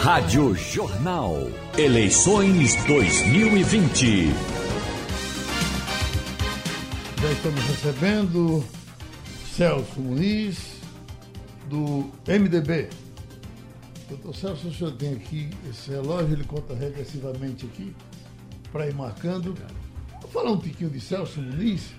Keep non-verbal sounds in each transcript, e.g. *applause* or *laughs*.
Rádio Jornal. Eleições 2020. Já estamos recebendo Celso Muniz, do MDB. Doutor Celso, o senhor tem aqui esse relógio, ele conta regressivamente aqui, para ir marcando. Vou falar um tiquinho de Celso Muniz.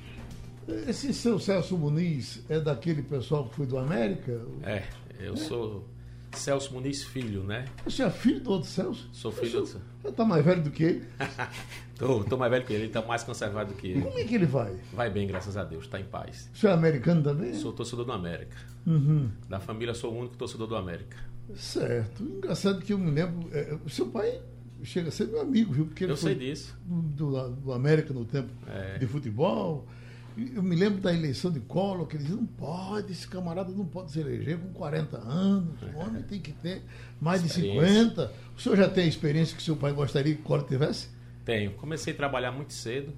Esse seu Celso Muniz é daquele pessoal que foi do América? É, eu é? sou Celso Muniz Filho, né? Você é filho do outro Celso? Sou filho do outro Você está mais velho do que ele? *laughs* tô, tô mais velho que ele, ele está mais conservado do que ele. Como é que ele vai? Vai bem, graças a Deus, está em paz. Você é americano também? Sou torcedor do América. Uhum. Da família sou o único torcedor do América. Certo. Engraçado que eu me lembro. É, o seu pai chega a ser meu amigo, viu? Porque eu sei disso. Do, do América no tempo é. de futebol. Eu me lembro da eleição de Collor, que ele dizia, não pode, esse camarada não pode se eleger com 40 anos, o homem tem que ter mais de 50. O senhor já tem a experiência que seu pai gostaria que Collor tivesse? Tenho. Comecei a trabalhar muito cedo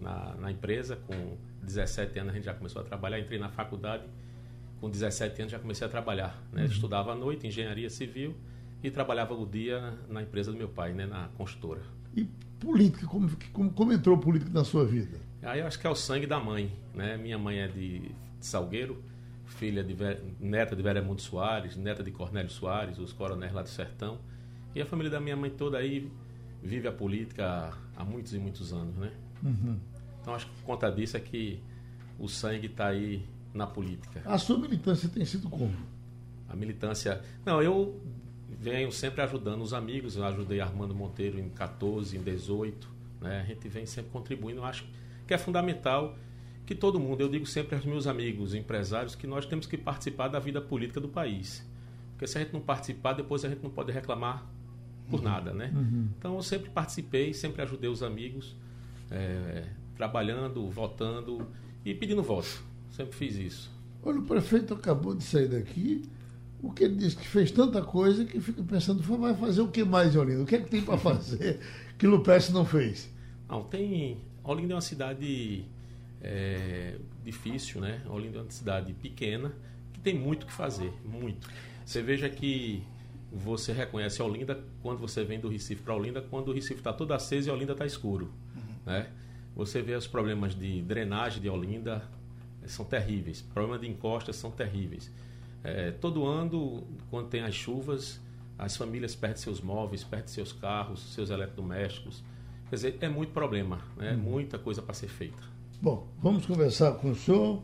na, na empresa, com 17 anos a gente já começou a trabalhar, entrei na faculdade, com 17 anos já comecei a trabalhar. Né? Uhum. Estudava à noite, engenharia civil, e trabalhava o dia na empresa do meu pai, né? na construtora. E política, como, como, como entrou política na sua vida? Aí eu acho que é o sangue da mãe, né? Minha mãe é de, de Salgueiro, filha de neta de Veremundo Soares, neta de Cornélio Soares, os coronéis lá do sertão. E a família da minha mãe toda aí vive a política há muitos e muitos anos, né? Uhum. Então acho que por conta disso é que o sangue está aí na política. A sua militância tem sido como? A militância. Não, eu venho sempre ajudando os amigos. Eu ajudei Armando Monteiro em 14, em 18. Né? A gente vem sempre contribuindo. Eu acho que é fundamental que todo mundo, eu digo sempre aos meus amigos empresários, que nós temos que participar da vida política do país. Porque se a gente não participar, depois a gente não pode reclamar por uhum. nada, né? Uhum. Então eu sempre participei, sempre ajudei os amigos, é, trabalhando, votando e pedindo voto. Sempre fiz isso. Olha, o prefeito acabou de sair daqui. O que ele disse que fez tanta coisa que fica pensando, vai fazer o que mais, Olinda? O que é que tem para fazer *laughs* que Lupes não fez? Não, tem Olinda é uma cidade é, difícil, né? Olinda é uma cidade pequena que tem muito que fazer, muito. Você veja que você reconhece Olinda quando você vem do Recife para Olinda, quando o Recife está todo aceso e Olinda está escuro, uhum. né? Você vê os problemas de drenagem de Olinda são terríveis, problemas de encostas são terríveis. É, todo ano, quando tem as chuvas, as famílias perdem seus móveis, perdem seus carros, seus eletrodomésticos. Quer dizer, é muito problema, né? Hum. muita coisa para ser feita. Bom, vamos conversar com o senhor.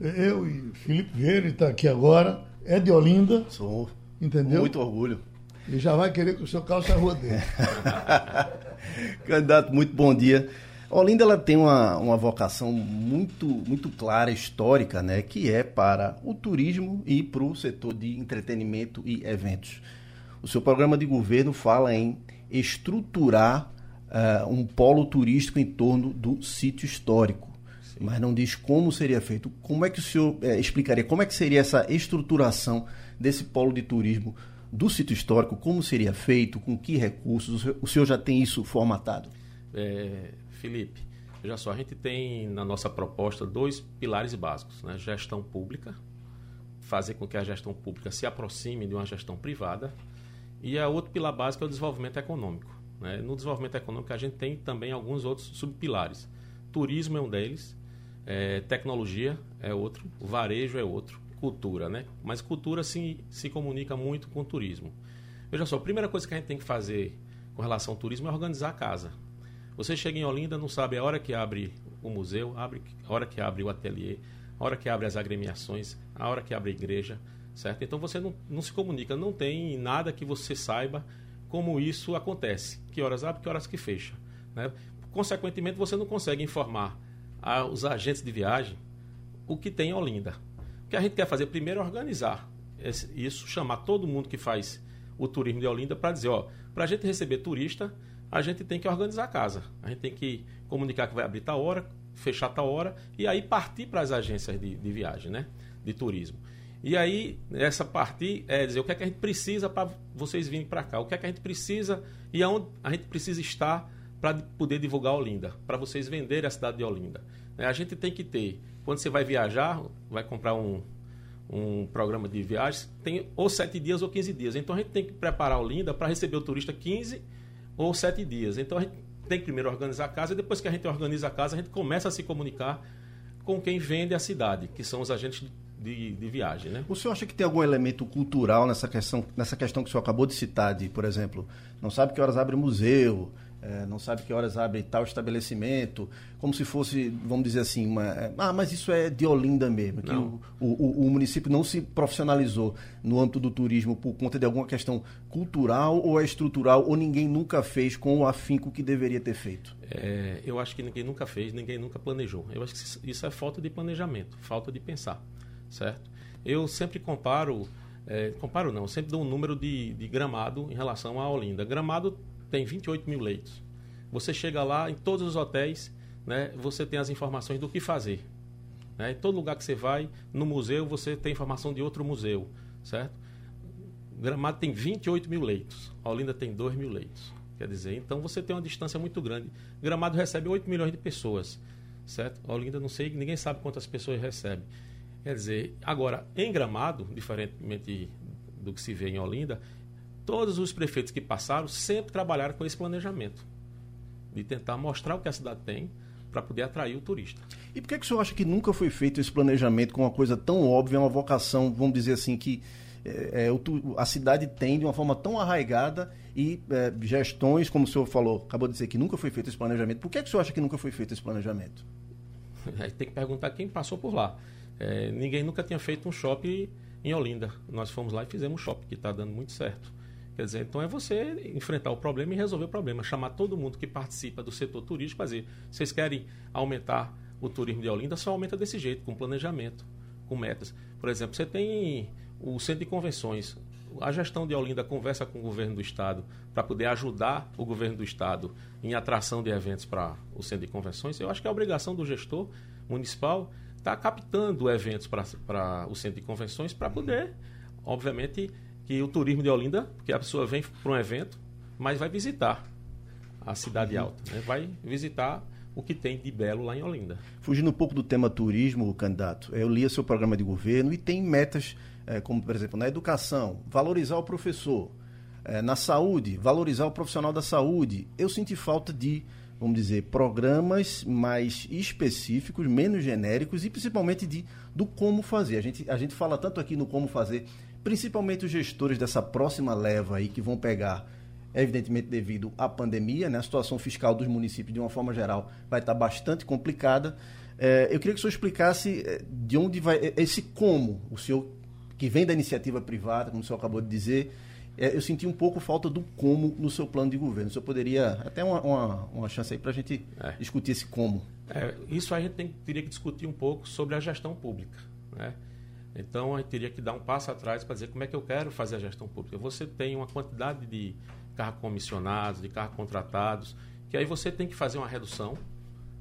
Eu e Felipe Vieira está aqui agora, é de Olinda. Sou. Entendeu? Muito orgulho. E já vai querer que o seu calça a rua dele. *laughs* Candidato, muito bom dia. Olinda ela tem uma, uma vocação muito, muito clara, histórica, né, que é para o turismo e para o setor de entretenimento e eventos. O seu programa de governo fala em estruturar uh, um polo turístico em torno do sítio histórico. Sim. Mas não diz como seria feito. Como é que o senhor eh, explicaria como é que seria essa estruturação desse polo de turismo do sítio histórico? Como seria feito? Com que recursos? O senhor, o senhor já tem isso formatado? É, Felipe, veja só, a gente tem na nossa proposta dois pilares básicos: né? gestão pública, fazer com que a gestão pública se aproxime de uma gestão privada, e a outro pilar básico é o desenvolvimento econômico. Né? No desenvolvimento econômico, a gente tem também alguns outros subpilares. Turismo é um deles, é, tecnologia é outro, varejo é outro, cultura. Né? Mas cultura se, se comunica muito com turismo. Veja só, a primeira coisa que a gente tem que fazer com relação ao turismo é organizar a casa. Você chega em Olinda, não sabe a hora que abre o museu, abre, a hora que abre o ateliê, a hora que abre as agremiações, a hora que abre a igreja, certo? Então você não, não se comunica, não tem nada que você saiba como isso acontece. Que horas abre, que horas que fecha. Né? Consequentemente, você não consegue informar aos agentes de viagem o que tem em Olinda. O que a gente quer fazer primeiro é organizar isso, chamar todo mundo que faz o turismo de Olinda para dizer, ó, para a gente receber turista, a gente tem que organizar a casa. A gente tem que comunicar que vai abrir tal hora, fechar tal hora, e aí partir para as agências de, de viagem, né? De turismo. E aí, essa parte é dizer o que é que a gente precisa para vocês virem para cá, o que é que a gente precisa e aonde a gente precisa estar para poder divulgar Olinda, para vocês venderem a cidade de Olinda. É, a gente tem que ter, quando você vai viajar, vai comprar um, um programa de viagens, tem ou 7 dias ou 15 dias. Então a gente tem que preparar Olinda para receber o turista 15 ou 7 dias. Então a gente tem que primeiro organizar a casa e depois que a gente organiza a casa, a gente começa a se comunicar com quem vende a cidade, que são os agentes de, de, viagem. Né? O senhor acha que tem algum elemento cultural nessa questão, nessa questão que o senhor acabou de citar, de, por exemplo, não sabe que horas abre museu, é, não sabe que horas abre tal estabelecimento, como se fosse, vamos dizer assim, uma, é, ah, mas isso é de Olinda mesmo, que o, o, o, município não se profissionalizou no âmbito do turismo por conta de alguma questão cultural ou é estrutural, ou ninguém nunca fez com o afinco que deveria ter feito? É, eu acho que ninguém nunca fez, ninguém nunca planejou. Eu acho que isso é falta de planejamento, falta de pensar, certo? Eu sempre comparo, é, comparo não, sempre dou um número de, de gramado em relação a Olinda. Gramado tem 28 mil leitos. Você chega lá, em todos os hotéis, né, você tem as informações do que fazer. Né? Em todo lugar que você vai, no museu, você tem informação de outro museu, certo? Gramado tem 28 mil leitos, a Olinda tem 2 mil leitos. Quer dizer, então você tem uma distância muito grande. Gramado recebe 8 milhões de pessoas, certo? A Olinda não sei, ninguém sabe quantas pessoas recebe. Quer dizer, agora, em Gramado, diferentemente do que se vê em Olinda, todos os prefeitos que passaram sempre trabalharam com esse planejamento de tentar mostrar o que a cidade tem para poder atrair o turista. E por que, que o senhor acha que nunca foi feito esse planejamento com uma coisa tão óbvia, uma vocação, vamos dizer assim, que é, a cidade tem de uma forma tão arraigada e é, gestões, como o senhor falou, acabou de dizer que nunca foi feito esse planejamento. Por que, que o senhor acha que nunca foi feito esse planejamento? *laughs* Aí tem que perguntar quem passou por lá. É, ninguém nunca tinha feito um shopping em Olinda. Nós fomos lá e fizemos um shopping, que está dando muito certo. Quer dizer, então é você enfrentar o problema e resolver o problema. Chamar todo mundo que participa do setor turístico, fazer. Vocês querem aumentar o turismo de Olinda, só aumenta desse jeito, com planejamento, com metas. Por exemplo, você tem o centro de convenções. A gestão de Olinda conversa com o governo do estado para poder ajudar o governo do estado em atração de eventos para o centro de convenções. Eu acho que é obrigação do gestor municipal estar tá captando eventos para o centro de convenções para poder, obviamente, que o turismo de Olinda, porque a pessoa vem para um evento, mas vai visitar a cidade uhum. alta, né? vai visitar o que tem de belo lá em Olinda. Fugindo um pouco do tema turismo, candidato, eu li seu programa de governo e tem metas, é, como por exemplo, na educação, valorizar o professor, é, na saúde, valorizar o profissional da saúde. Eu senti falta de, vamos dizer, programas mais específicos, menos genéricos e principalmente de do como fazer. A gente, a gente fala tanto aqui no como fazer principalmente os gestores dessa próxima leva aí que vão pegar, evidentemente devido à pandemia, né? a situação fiscal dos municípios de uma forma geral vai estar bastante complicada. É, eu queria que o senhor explicasse é, de onde vai é, esse como, o senhor que vem da iniciativa privada, como o senhor acabou de dizer, é, eu senti um pouco falta do como no seu plano de governo. O senhor poderia, até uma, uma, uma chance aí para a gente é. discutir esse como. É, isso a gente tem, teria que discutir um pouco sobre a gestão pública. Né? Então, a gente teria que dar um passo atrás para dizer como é que eu quero fazer a gestão pública. Você tem uma quantidade de carros comissionados, de carros contratados, que aí você tem que fazer uma redução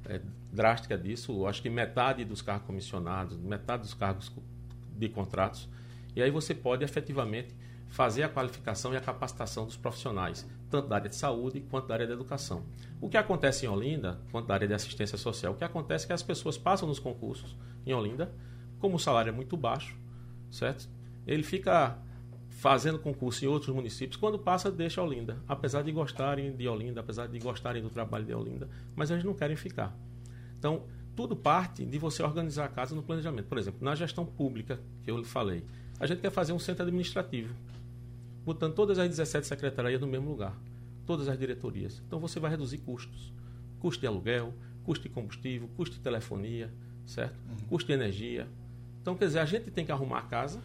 é, drástica disso. Acho que metade dos carros comissionados, metade dos cargos de contratos. E aí você pode efetivamente fazer a qualificação e a capacitação dos profissionais, tanto da área de saúde quanto da área de educação. O que acontece em Olinda, quanto da área de assistência social, o que acontece é que as pessoas passam nos concursos em Olinda, como o salário é muito baixo, certo? Ele fica fazendo concurso em outros municípios, quando passa, deixa Olinda. Apesar de gostarem de Olinda, apesar de gostarem do trabalho de Olinda, mas eles não querem ficar. Então, tudo parte de você organizar a casa no planejamento. Por exemplo, na gestão pública, que eu lhe falei, a gente quer fazer um centro administrativo, botando todas as 17 secretarias no mesmo lugar, todas as diretorias. Então, você vai reduzir custos. Custo de aluguel, custo de combustível, custo de telefonia, certo? Uhum. Custo de energia, então, quer dizer, a gente tem que arrumar a casa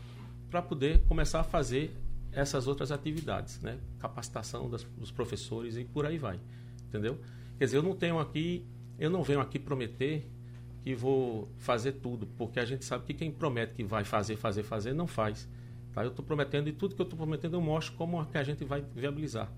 para poder começar a fazer essas outras atividades, né? Capacitação das, dos professores e por aí vai, entendeu? Quer dizer, eu não tenho aqui, eu não venho aqui prometer que vou fazer tudo, porque a gente sabe que quem promete que vai fazer, fazer, fazer, não faz. Tá? Eu estou prometendo e tudo que eu estou prometendo eu mostro como é que a gente vai viabilizar.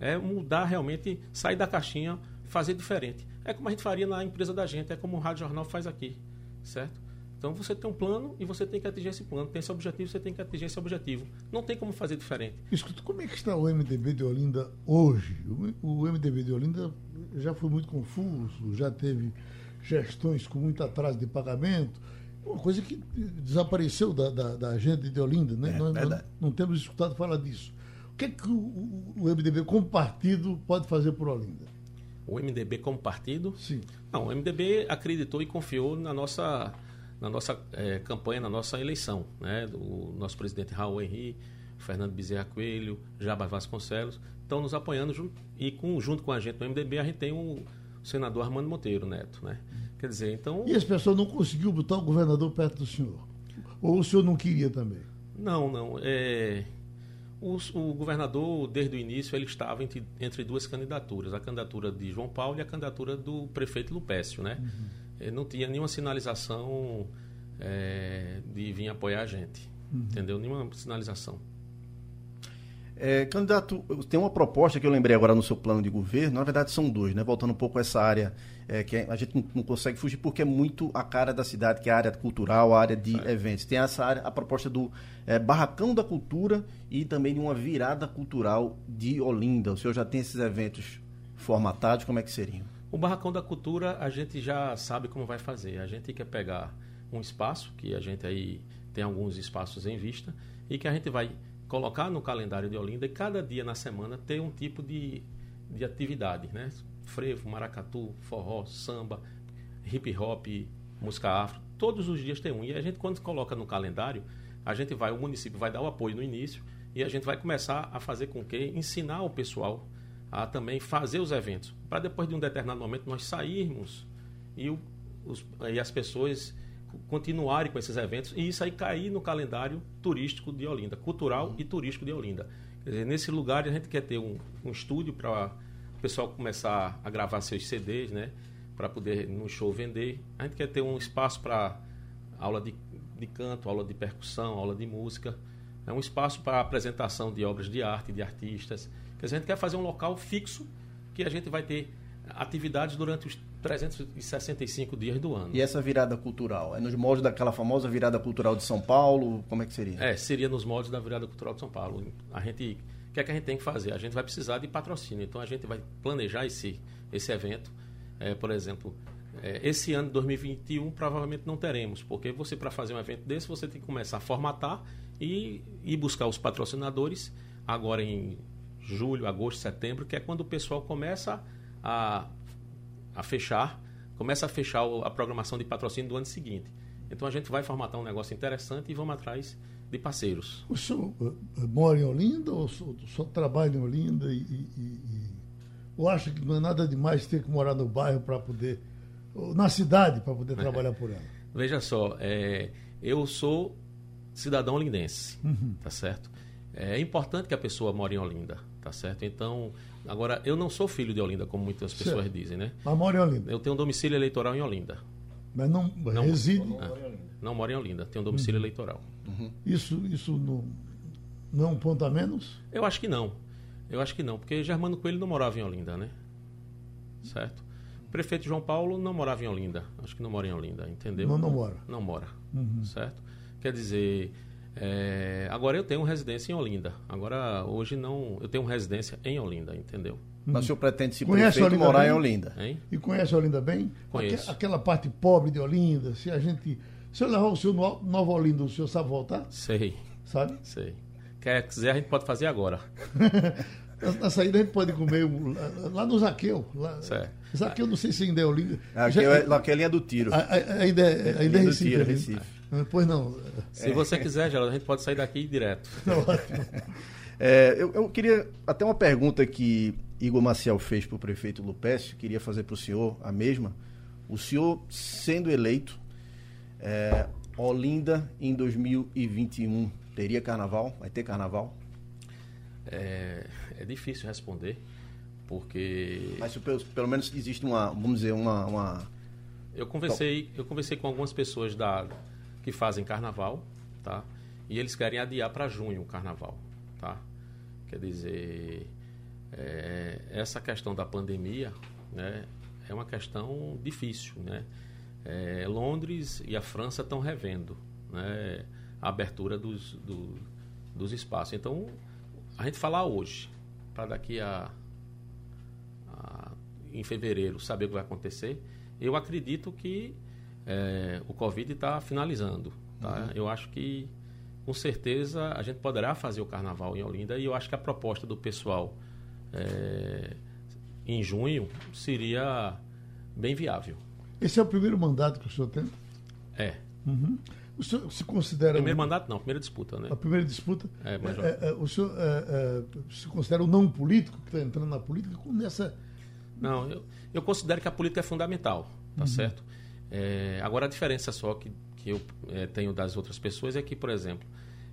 É mudar realmente, sair da caixinha, fazer diferente. É como a gente faria na empresa da gente, é como o Rádio Jornal faz aqui, certo? Então você tem um plano e você tem que atingir esse plano. Tem esse objetivo, você tem que atingir esse objetivo. Não tem como fazer diferente. Escuta, como é que está o MDB de Olinda hoje? O, MDB de Olinda já foi muito confuso, já teve gestões com muito atraso de pagamento. Uma coisa que desapareceu da, da, da agenda de Olinda, né? É, nós, não temos escutado falar disso. O que é que o, o, MDB, como partido, pode fazer por Olinda? O MDB como partido? Sim. Não, o MDB acreditou e confiou na nossa, na nossa eh, campanha, na nossa eleição. Né? O nosso presidente Raul Henri, Fernando Bezerra Coelho, Jabas Vasconcelos, estão nos apoiando jun- e com, junto com a gente no MDB a gente tem o senador Armando Monteiro Neto. Né? Quer dizer, então... E esse pessoal não conseguiu botar o governador perto do senhor? Ou o senhor não queria também? Não, não. É, o, o governador, desde o início, ele estava entre, entre duas candidaturas, a candidatura de João Paulo e a candidatura do prefeito Lupécio, né? Ele não tinha nenhuma sinalização é, de vir apoiar a gente, entendeu? Nenhuma sinalização. É, candidato, tem uma proposta que eu lembrei agora no seu plano de governo, na verdade são dois, né? Voltando um pouco a essa área é, que a gente não, não consegue fugir porque é muito a cara da cidade, que é a área cultural, a área de eventos. Tem essa área, a proposta do é, Barracão da Cultura e também de uma virada cultural de Olinda. O senhor já tem esses eventos formatados, como é que seriam? O Barracão da Cultura a gente já sabe como vai fazer. A gente quer pegar um espaço, que a gente aí tem alguns espaços em vista, e que a gente vai colocar no calendário de Olinda e cada dia na semana ter um tipo de, de atividade, né? Frevo, maracatu, forró, samba, hip hop, música afro. Todos os dias tem um. E a gente, quando coloca no calendário, a gente vai, o município vai dar o apoio no início e a gente vai começar a fazer com que ensinar o pessoal a também fazer os eventos, para depois de um determinado momento nós sairmos e, o, os, e as pessoas continuarem com esses eventos e isso aí cair no calendário turístico de Olinda, cultural e turístico de Olinda. Dizer, nesse lugar a gente quer ter um, um estúdio para o pessoal começar a gravar seus CDs, né? Para poder no show vender. A gente quer ter um espaço para aula de, de canto, aula de percussão, aula de música. É um espaço para apresentação de obras de arte, de artistas. Quer dizer, a gente quer fazer um local fixo que a gente vai ter atividades durante os 365 dias do ano. E essa virada cultural? É nos moldes daquela famosa virada cultural de São Paulo? Como é que seria? É, seria nos moldes da virada cultural de São Paulo. A gente, o que é que a gente tem que fazer? A gente vai precisar de patrocínio. Então a gente vai planejar esse esse evento. É, por exemplo, é, esse ano de 2021 provavelmente não teremos, porque você para fazer um evento desse você tem que começar a formatar e ir buscar os patrocinadores agora em julho, agosto, setembro, que é quando o pessoal começa a, a fechar, começa a fechar a programação de patrocínio do ano seguinte. Então a gente vai formatar um negócio interessante e vamos atrás de parceiros. O senhor eh, eh, mora em Olinda ou só, trabalha em Olinda e, e- e- ou acha que não é nada demais ter que morar no bairro para poder, na cidade para poder *laughs* trabalhar por ela? Veja só, é, eu sou cidadão olindense, Uhum. tá certo? É importante que a pessoa more em Olinda, tá certo? Então, agora, eu não sou filho de Olinda, como muitas pessoas Certo. dizem, né? Mas mora em Olinda. Eu tenho um domicílio eleitoral em Olinda. Mas não, reside. Não moro em Olinda, tenho um Uhum. domicílio eleitoral. Isso, isso não, não é um ponto a menos? Eu acho que não. Eu acho que não, porque Germano Coelho não morava em Olinda, né? Certo? O prefeito João Paulo não morava em Olinda. Acho que não mora em Olinda, entendeu? Não, não mora. Não mora. Uhum. Certo? Quer dizer, é, agora eu tenho residência em Olinda. Agora, hoje não. Eu tenho residência em Olinda, entendeu? Mas o senhor pretende, se Conhece prefeito, Olinda morar bem? em Olinda? Hein? E conhece Olinda bem? Conheço. Aque- Aquela parte pobre de Olinda, se a gente. Se eu levar o senhor no Nova Olinda, o senhor sabe voltar? Sei, Sabe? sei. Quer quiser, a gente pode fazer agora. *laughs* Na, na saída a gente pode comer um- lá, lá no Zaqueu. Lá, Certo. Zaqueu, não sei se ainda é Olinda. Aqui Já- é, aqui é a linha do tiro. a- a- ainda é, ainda é Linha do Recife. tiro, ali. Recife. Pois não. Se você quiser, Geraldo, a gente pode sair daqui direto. *laughs* É, eu, eu queria, até uma pergunta que Igor Maciel fez para o prefeito Lupécio, queria fazer para o senhor a mesma. O senhor, sendo eleito, é, Olinda em 2021, teria carnaval? Vai ter carnaval? É, é difícil responder, porque Mas pelo, pelo menos existe uma, vamos dizer, uma... uma- eu conversei, eu conversei com algumas pessoas da que fazem carnaval, tá? E eles querem adiar para junho o carnaval, tá? Quer dizer, é, essa questão da pandemia, né, é uma questão difícil, né? É, Londres e a França estão revendo, né, a abertura dos, do- dos espaços. Então, a gente falar hoje, para daqui a, a- em fevereiro saber o que vai acontecer, eu acredito que é, o Covid está finalizando. Tá? Uhum. Eu acho que, com certeza, a gente poderá fazer o carnaval em Olinda e eu acho que a proposta do pessoal é, em junho seria bem viável. Esse é o primeiro mandato que o senhor tem? É. Uhum. O senhor se considera. Primeiro um... mandato, não, primeira disputa, né? A primeira disputa. É, mas... é, é, o senhor é, é, se considera um não político que está entrando na política nessa. Não, eu, eu considero que a política é fundamental, tá uhum. certo? É, agora, a diferença só que, que eu tenho das outras pessoas é que, por exemplo,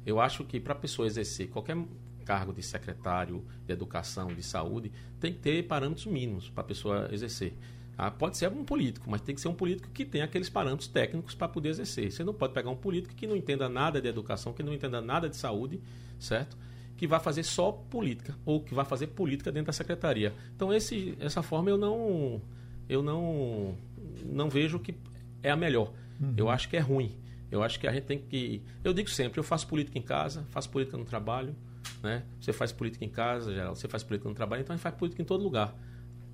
eu acho que para a pessoa exercer qualquer cargo de secretário de educação, de saúde, tem que ter parâmetros mínimos para a pessoa exercer. Ah, pode ser um político, mas tem que ser um político que tenha aqueles parâmetros técnicos para poder exercer. Você não pode pegar um político que não entenda nada de educação, que não entenda nada de saúde, certo? Que vai fazer só política ou que vai fazer política dentro da secretaria. Então esse, essa forma eu não eu não não vejo que é a melhor. Uhum. Eu acho que é ruim. Eu acho que a gente tem que eu digo sempre, eu faço política em casa, faço política no trabalho, né? Você faz política em casa, geral, você faz política no trabalho, então a gente faz política em todo lugar.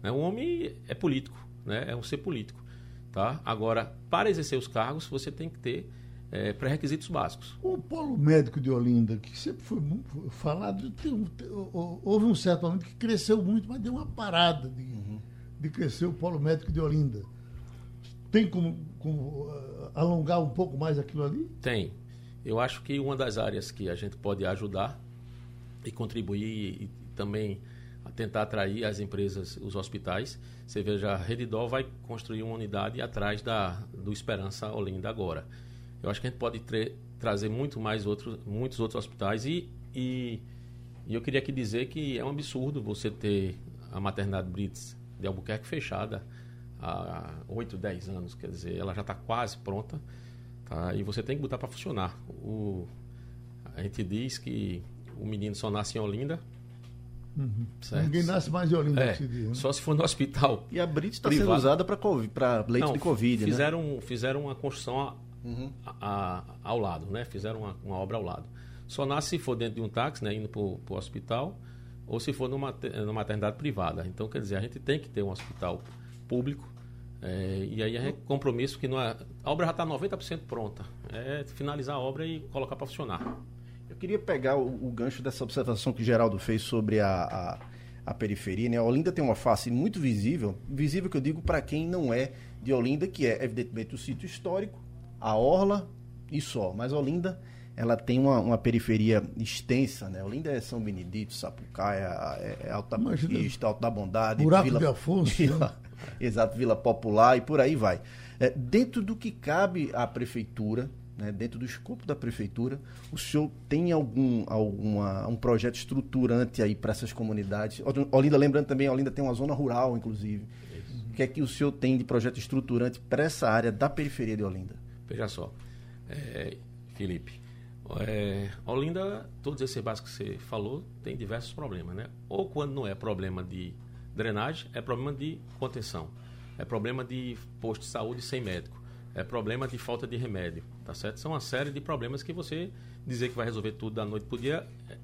Né? O homem é político né? é um ser político. Tá? Agora, para exercer os cargos, você tem que ter é, pré-requisitos básicos. O polo médico de Olinda, que sempre foi falado, tem, tem, houve um certo momento que cresceu muito, mas deu uma parada de, uhum. de crescer o polo médico de Olinda. Tem como, como uh, alongar um pouco mais aquilo ali? Tem. Eu acho que uma das áreas que a gente pode ajudar e contribuir e também tentar atrair as empresas, os hospitais. Você veja, a Redidol vai construir uma unidade atrás da, do Esperança Olinda agora. Eu acho que a gente pode trazer muito mais outros, muitos outros hospitais e, e, e, eu queria aqui dizer que é um absurdo você ter a maternidade Brits de Albuquerque fechada há 8, 10 anos, quer dizer, ela já está quase pronta tá? e você tem que botar para funcionar. O, a gente diz que o menino só nasce em Olinda, Uhum. Ninguém nasce mais de Olinda é, dia, né? Só se for no hospital. E a Brits está sendo usada para leite Não, de Covid, né? fizeram, né? Fizeram uma construção a, uhum. a, a, ao lado, né? Fizeram uma, uma, obra ao lado. Só nasce se for dentro de um táxi, né? Indo para o hospital, ou se for numa, numa maternidade privada. Então, quer dizer, a gente tem que ter um hospital público. É, e aí é compromisso que não é, a obra já está 90% pronta. É finalizar a obra e colocar para funcionar queria pegar o, o, gancho dessa observação que o Geraldo fez sobre a, a, a, periferia. Né? A Olinda tem uma face muito visível, visível que eu digo para quem não é de Olinda, que é evidentemente o sítio histórico, a Orla e só. Mas Olinda ela tem uma, uma periferia extensa, né? Olinda é São Benedito, Sapucaia, é, é Alta Conquista, Alta da Bondade, Buraco Vila, de Afonso. Vila, né? Exato, Vila Popular e por aí vai. É, dentro do que cabe à prefeitura, né, dentro do escopo da prefeitura, o senhor tem algum alguma, um projeto estruturante aí para essas comunidades? Olinda, lembrando também, Olinda tem uma zona rural, inclusive. Isso. O que é que o senhor tem de projeto estruturante para essa área da periferia de Olinda? Veja só, é, Felipe, é, Olinda, todos esses básicos que você falou, tem diversos problemas, né? Ou quando não é problema de drenagem, é problema de contenção, é problema de posto de saúde sem médico é problema de falta de remédio, tá certo? São uma série de problemas que você dizer que vai resolver tudo da noite para o dia é,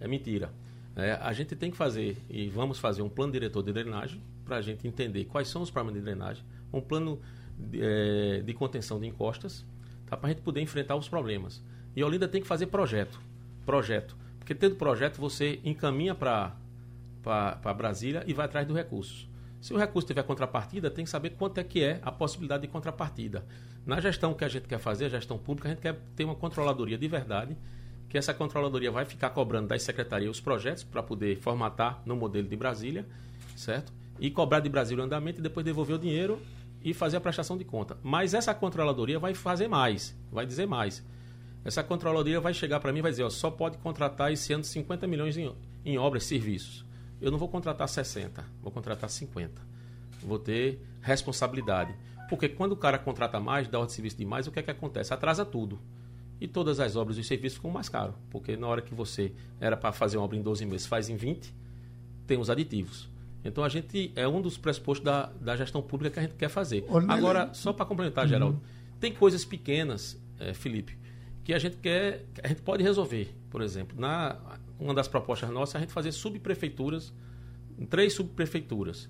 é mentira. É, a gente tem que fazer, e vamos fazer um plano diretor de drenagem para a gente entender quais são os problemas de drenagem, um plano de, é, de contenção de encostas, tá, para a gente poder enfrentar os problemas. E a Olinda tem que fazer projeto, projeto, porque tendo projeto você encaminha para Brasília e vai atrás dos recursos. Se o recurso tiver contrapartida, tem que saber quanto é que é a possibilidade de contrapartida. Na gestão que a gente quer fazer, a gestão pública, a gente quer ter uma controladoria de verdade, que essa controladoria vai ficar cobrando das secretarias os projetos para poder formatar no modelo de Brasília, certo? E cobrar de Brasília o andamento e depois devolver o dinheiro e fazer a prestação de conta. Mas essa controladoria vai fazer mais, vai dizer mais. Essa controladoria vai chegar para mim e vai dizer, ó, só pode contratar esse ano 50 milhões em, em obras serviços eu não vou contratar 60, vou contratar 50. Vou ter responsabilidade. Porque quando o cara contrata mais, dá ordem de serviço demais, o que é que acontece? Atrasa tudo. E todas as obras e os serviços ficam mais caros. Porque na hora que você era para fazer uma obra em 12 meses, faz em 20, tem os aditivos. Então a gente é um dos pressupostos da, da gestão pública que a gente quer fazer. Agora, só para complementar, uhum. Geraldo, tem coisas pequenas, é, Felipe, que a gente quer, a gente pode resolver. Por exemplo, na uma das propostas nossas é a gente fazer subprefeituras, três subprefeituras.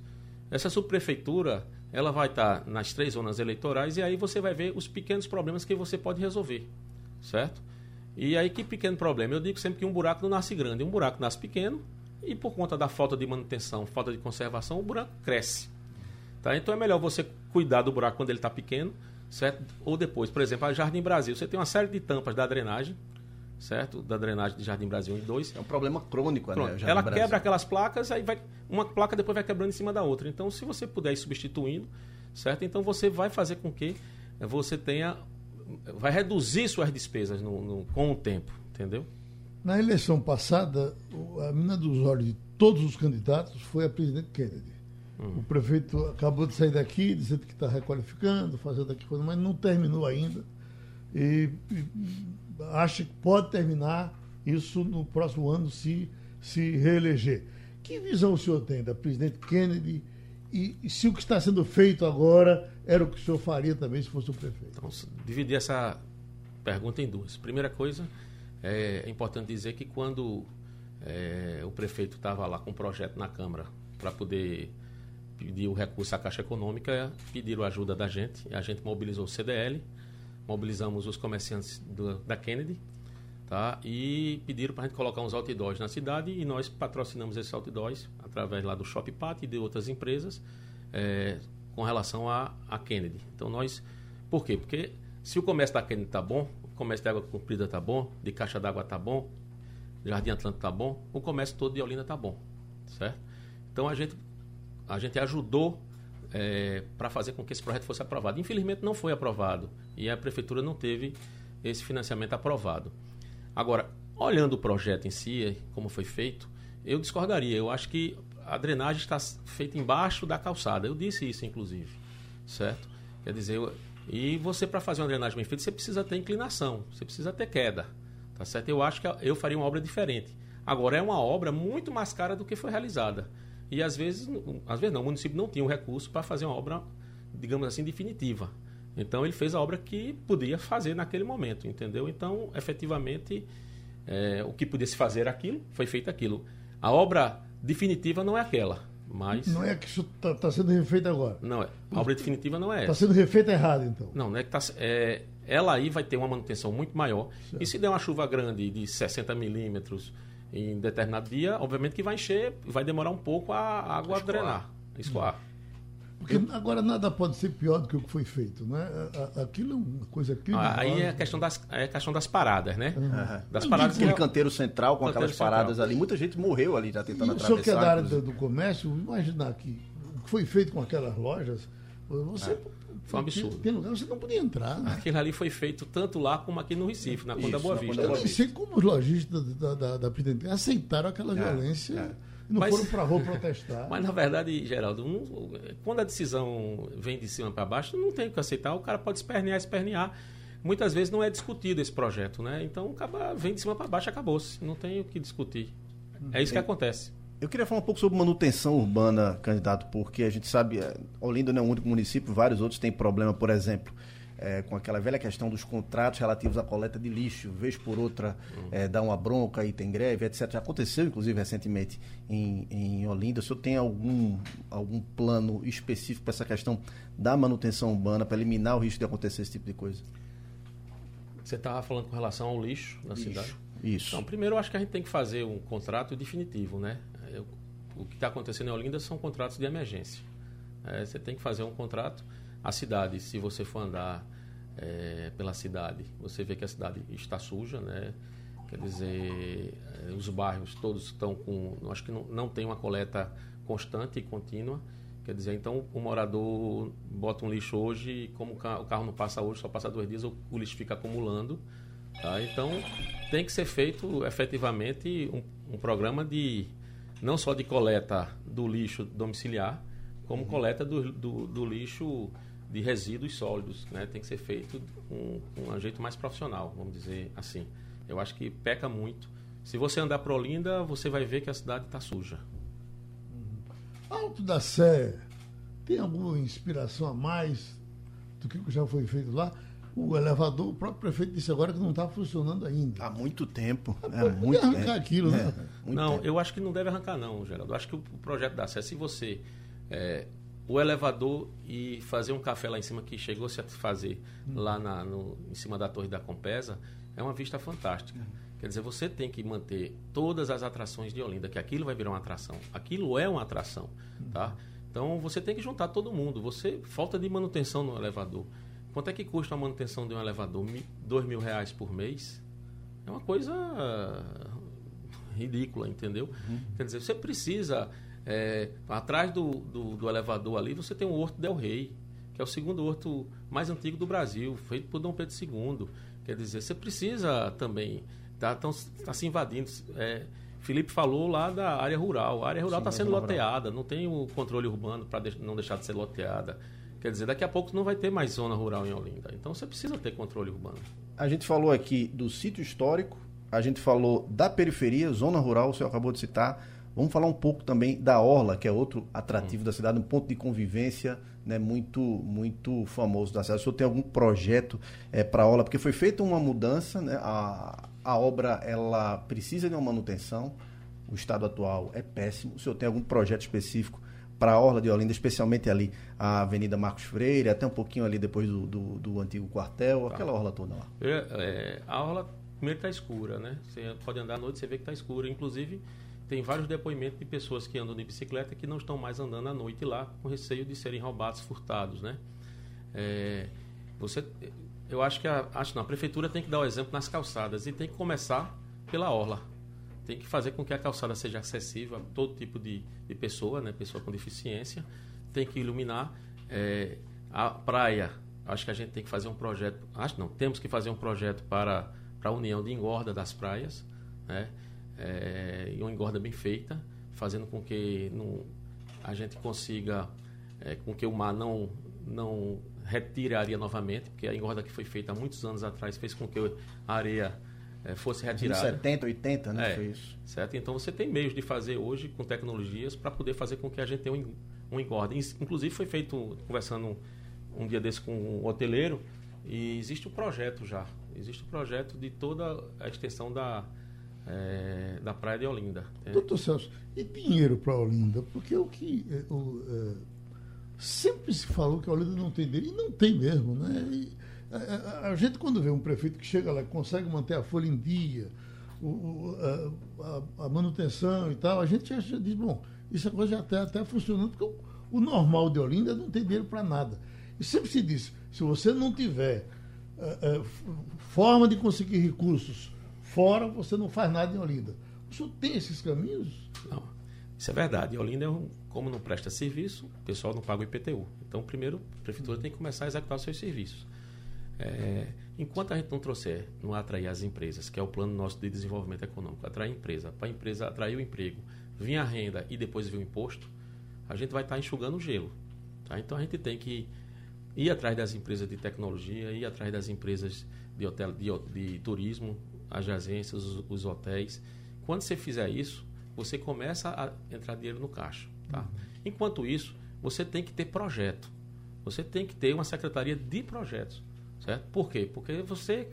Essa subprefeitura, ela vai estar nas três zonas eleitorais e aí você vai ver os pequenos problemas que você pode resolver, certo? E aí que pequeno problema? Eu digo sempre que um buraco não nasce grande, um buraco nasce pequeno e por conta da falta de manutenção, falta de conservação, o buraco cresce. Tá? Então é melhor você cuidar do buraco quando ele está pequeno, certo? Ou depois, por exemplo, a Jardim Brasil, você tem uma série de tampas da drenagem, certo? Da drenagem de Jardim Brasil 1 e 2. É um problema crônico, Pronto. né? Ela quebra aquelas placas, aí vai uma placa depois vai quebrando em cima da outra. Então, se você puder ir substituindo, certo? Então você vai fazer com que você tenha vai reduzir suas despesas no, no, com o tempo, entendeu? Na eleição passada, a mina dos olhos de todos os candidatos foi a presidente Kennedy. Hum. O prefeito acabou de sair daqui, dizendo que está requalificando, fazendo aqui coisa, mas não terminou ainda. E, e acha que pode terminar isso no próximo ano se se reeleger. Que visão o senhor tem da presidente Kennedy e, e, se o que está sendo feito agora era o que o senhor faria também se fosse o prefeito? Então, dividir essa pergunta em duas. Primeira coisa, é, importante dizer que quando é, o prefeito estava lá com um projeto na Câmara para poder pedir o recurso à Caixa Econômica, pediram ajuda da gente, a gente mobilizou o CDL, mobilizamos os comerciantes do, da Kennedy, tá? E pediram para a gente colocar uns outdoors na cidade e nós patrocinamos esses outdoors através lá do Shoppat e de outras empresas é, com relação a, a Kennedy. Então nós, por quê? Porque se o comércio da Kennedy está bom, o comércio de água comprida está bom, de caixa d'água está bom, Jardim Atlântico está bom, o comércio todo de Olinda está bom, certo? Então a gente a gente ajudou é, para fazer com que esse projeto fosse aprovado. Infelizmente não foi aprovado e a prefeitura não teve esse financiamento aprovado. Agora, olhando o projeto em si, como foi feito, eu discordaria. Eu acho que a drenagem está feita embaixo da calçada. Eu disse isso, inclusive. Certo? Quer dizer, e você, para fazer uma drenagem bem feita, você precisa ter inclinação, você precisa ter queda. Tá certo? Eu acho que eu faria uma obra diferente. Agora, é uma obra muito mais cara do que foi realizada. E às vezes, às vezes não, o município não tinha o um recurso para fazer uma obra, digamos assim, definitiva. Então ele fez a obra que podia fazer naquele momento, entendeu? Então, efetivamente, é, o que podia se fazer aquilo, foi feito aquilo. A obra definitiva não é aquela, mas... Não é que isso está tá sendo refeito agora. Não, é. a obra definitiva não é Está sendo refeita errado, então. Não, não é que tá, é, ela aí vai ter uma manutenção muito maior. Certo. E se der uma chuva grande de 60 milímetros em determinado dia, obviamente que vai encher, vai demorar um pouco a água a drenar, escoar. Porque agora nada pode ser pior do que o que foi feito, né? Aquilo é uma coisa criminosa. Ah, aí é a questão das, é a questão das paradas, né? Uhum. Das paradas. Aquele é... canteiro central com canteiro aquelas paradas central. ali. Muita gente morreu ali já tentando e atravessar. O senhor que é da área do, do comércio, imaginar que o que foi feito com aquelas lojas, você... É. Foi um absurdo. Tem lugar você não podia entrar. Né? Aquilo ali foi feito tanto lá como aqui no Recife, na Conda Boa Vista. Eu não sei como os lojistas da, da, da, da aceitaram aquela é, violência. É não mas, foram para a rua protestar. *laughs* Mas, na verdade, Geraldo, um, quando a decisão vem de cima para baixo, não tem o que aceitar. O cara pode espernear, espernear. Muitas vezes não é discutido esse projeto, né? Então, acaba, vem de cima para baixo, acabou-se. Não tem o que discutir. É isso que acontece. Eu queria falar um pouco sobre manutenção urbana, candidato, porque a gente sabe, é, Olinda não é o único município, vários outros têm problema, por exemplo, é, com aquela velha questão dos contratos relativos à coleta de lixo, vez por outra uhum. é, dá uma bronca e tem greve, etc. Já aconteceu, inclusive, recentemente em, em Olinda. O senhor tem algum, algum plano específico para essa questão da manutenção urbana, para eliminar o risco de acontecer esse tipo de coisa? Você estava falando com relação ao lixo na lixo. cidade? Isso. Então, primeiro eu acho que a gente tem que fazer um contrato definitivo, né? Eu, o que está acontecendo em Olinda são contratos de emergência. É, você tem que fazer um contrato a cidade, se você for andar é, pela cidade, você vê que a cidade está suja, né? Quer dizer, é, os bairros todos estão com. Acho que não, não tem uma coleta constante e contínua. Quer dizer, então o morador bota um lixo hoje e como o carro não passa hoje, só passa dois dias, o, o lixo fica acumulando. Tá? Então tem que ser feito efetivamente um, um, programa de não só de coleta do lixo domiciliar, como uhum. coleta do, do, do lixo de resíduos sólidos, né? Tem que ser feito com, com um jeito mais profissional, vamos dizer assim. Eu acho que peca muito. Se você andar para Olinda, você vai ver que a cidade está suja. Uhum. Alto da Sé tem alguma inspiração a mais do que já foi feito lá? O elevador, o próprio prefeito disse agora que não está funcionando ainda. Há muito tempo. É, muito arrancar tempo. aquilo, né? É, não, tempo. eu acho que não deve arrancar, não, Geraldo. Eu acho que o projeto da Sé, se você é, o elevador e fazer um café lá em cima que chegou-se a fazer hum. lá na, no, em cima da torre da Compesa é uma vista fantástica. Hum. Quer dizer, você tem que manter todas as atrações de Olinda, que aquilo vai virar uma atração. Aquilo é uma atração, hum. tá? Então você tem que juntar todo mundo. Você falta de manutenção no elevador. Quanto é que custa a manutenção de um elevador? dois mil reais por mês? É uma coisa ridícula, entendeu? Uhum. Quer dizer, você precisa é, atrás do, do, do, elevador ali, você tem o Horto Del Rey, que é o segundo horto mais antigo do Brasil, feito por Dom Pedro II. Quer dizer, você precisa também. Está tá, tá se invadindo. É, Felipe falou lá da área rural. A área rural está sendo loteada, não tem o controle urbano para de, não deixar de ser loteada. Quer dizer, daqui a pouco não vai ter mais zona rural em Olinda. Então você precisa ter controle urbano. A gente falou aqui do sítio histórico, a gente falou da periferia, zona rural, o senhor acabou de citar. Vamos falar um pouco também da Orla, que é outro atrativo hum. da cidade, um ponto de convivência né, muito muito famoso da cidade. O senhor tem algum projeto é, para a Orla? Porque foi feita uma mudança, né, a, a obra ela precisa de uma manutenção, o estado atual é péssimo. O senhor tem algum projeto específico para a Orla de Olinda, especialmente ali a Avenida Marcos Freire, até um pouquinho ali depois do, do, do antigo quartel, aquela orla toda lá? É, é, a orla primeiro está escura, né? Você pode andar à noite, você vê que está escura. Inclusive, tem vários depoimentos de pessoas que andam de bicicleta que não estão mais andando à noite lá com receio de serem roubados, furtados, né? É, você, eu acho que a, acho não, a prefeitura tem que dar o exemplo nas calçadas e tem que começar pela orla. Tem que fazer com que a calçada seja acessível a todo tipo de, de pessoa, né? Pessoa com deficiência. Tem que iluminar é, a praia. Acho que a gente tem que fazer um projeto. Acho não, temos que fazer um projeto para, para a união de engorda das praias, né? É, e uma engorda bem feita, fazendo com que não, a gente consiga, é, com que o mar não, não retire a areia novamente, porque a engorda que foi feita há muitos anos atrás fez com que a areia é, fosse retirada. 70, 80, né? É, foi isso. Certo? Então você tem meios de fazer hoje com tecnologias para poder fazer com que a gente tenha um, um engorda. Inclusive foi feito, conversando um, um dia desse com um hoteleiro, e existe um projeto já. Existe um projeto de toda a extensão da, é, da Praia de Olinda. É. Doutor Celso, e dinheiro para Olinda? Porque o que. É, o, é, sempre se falou que Olinda não tem dinheiro, e não tem mesmo, né? E, a, a, gente, quando vê um prefeito que chega lá consegue manter a folha em dia, o, a, a, manutenção e tal, a gente já, diz, bom, isso coisa já está até funcionando, porque o, o, normal de Olinda não tem dinheiro para nada. E sempre se diz, se você não tiver forma de conseguir recursos fora, você não faz nada em Olinda. O senhor tem esses caminhos? Não. Isso é verdade. Olinda, é como não presta serviço, o pessoal não paga o IPTU. Então, primeiro, a prefeitura tem que começar a executar os seus serviços. É, enquanto a gente não trouxer, não atrair as empresas, que é o plano nosso de desenvolvimento econômico, atrair empresa, para a empresa atrair o emprego, vir a renda e depois vir o imposto, a gente vai estar enxugando o gelo. Tá? Então, a gente tem que ir atrás das empresas de tecnologia, ir atrás das empresas de, hotel, de, de turismo, as agências, os, os, hotéis. Quando você fizer isso, você começa a entrar dinheiro no caixa. Tá? Uhum. Enquanto isso, você tem que ter projeto. Você tem que ter uma secretaria de projetos. Certo? Por quê? Porque você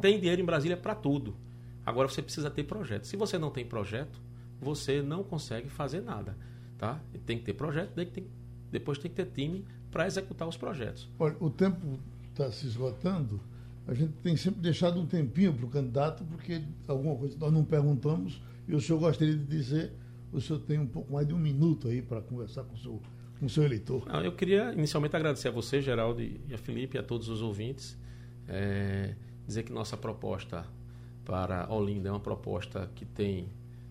tem dinheiro em Brasília para tudo. Agora você precisa ter projeto. Se você não tem projeto, você não consegue fazer nada. Tá? Tem que ter projeto, tem, depois tem que ter time para executar os projetos. Olha, o tempo está se esgotando a gente tem sempre deixado um tempinho para o candidato, porque alguma coisa nós não perguntamos, e o senhor gostaria de dizer, o senhor tem um pouco mais de um minuto aí para conversar com o seu, com o seu eleitor. Não, eu queria inicialmente agradecer a você, Geraldo, e a Felipe, e a todos os ouvintes, é, dizer que nossa proposta para Olinda é uma proposta que tem,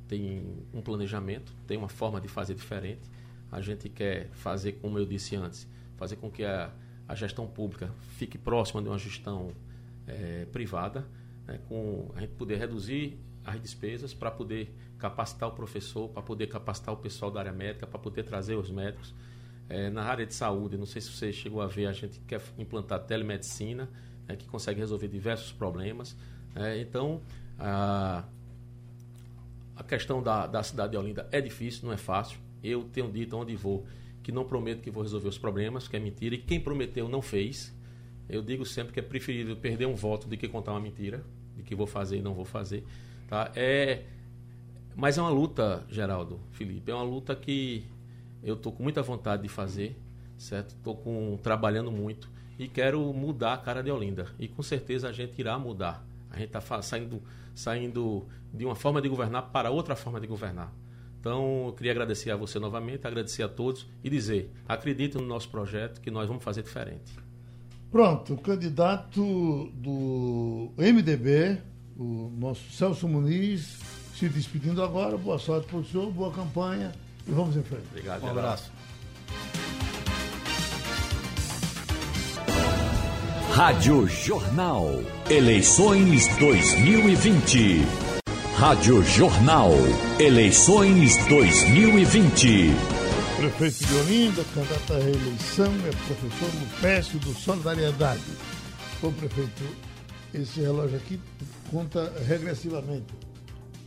tem um planejamento, tem uma forma de fazer diferente. A gente quer fazer, como eu disse antes, fazer com que a, a gestão pública fique próxima de uma gestão é, privada, né, com a gente poder reduzir as despesas para poder capacitar o professor, para poder capacitar o pessoal da área médica, para poder trazer os médicos. É, na área de saúde, não sei se você chegou a ver, a gente quer implantar telemedicina, né, que consegue resolver diversos problemas. É, então, a, a questão da, da cidade de Olinda é difícil, não é fácil. Eu tenho dito onde vou que não prometo que vou resolver os problemas, que é mentira, e quem prometeu não fez. Eu digo sempre que é preferível perder um voto do que contar uma mentira, de que vou fazer e não vou fazer. Tá? É, mas é uma luta, Geraldo, Felipe, é uma luta que eu estou com muita vontade de fazer, certo? Estou trabalhando muito e quero mudar a cara de Olinda. E com certeza a gente irá mudar. A gente está saindo, saindo de uma forma de governar para outra forma de governar. Então, eu queria agradecer a você novamente, agradecer a todos e dizer: acredite no nosso projeto que nós vamos fazer diferente. Pronto, o candidato do MDB, o nosso Celso Muniz, se despedindo agora. Boa sorte para o senhor, boa campanha e vamos em frente. Obrigado, Um abraço. Rádio Jornal. Eleições 2020. Rádio Jornal. Eleições 2020. Prefeito de Olinda, candidato à reeleição, é professor Lupécio do Solidariedade. Ô prefeito, esse relógio aqui conta regressivamente.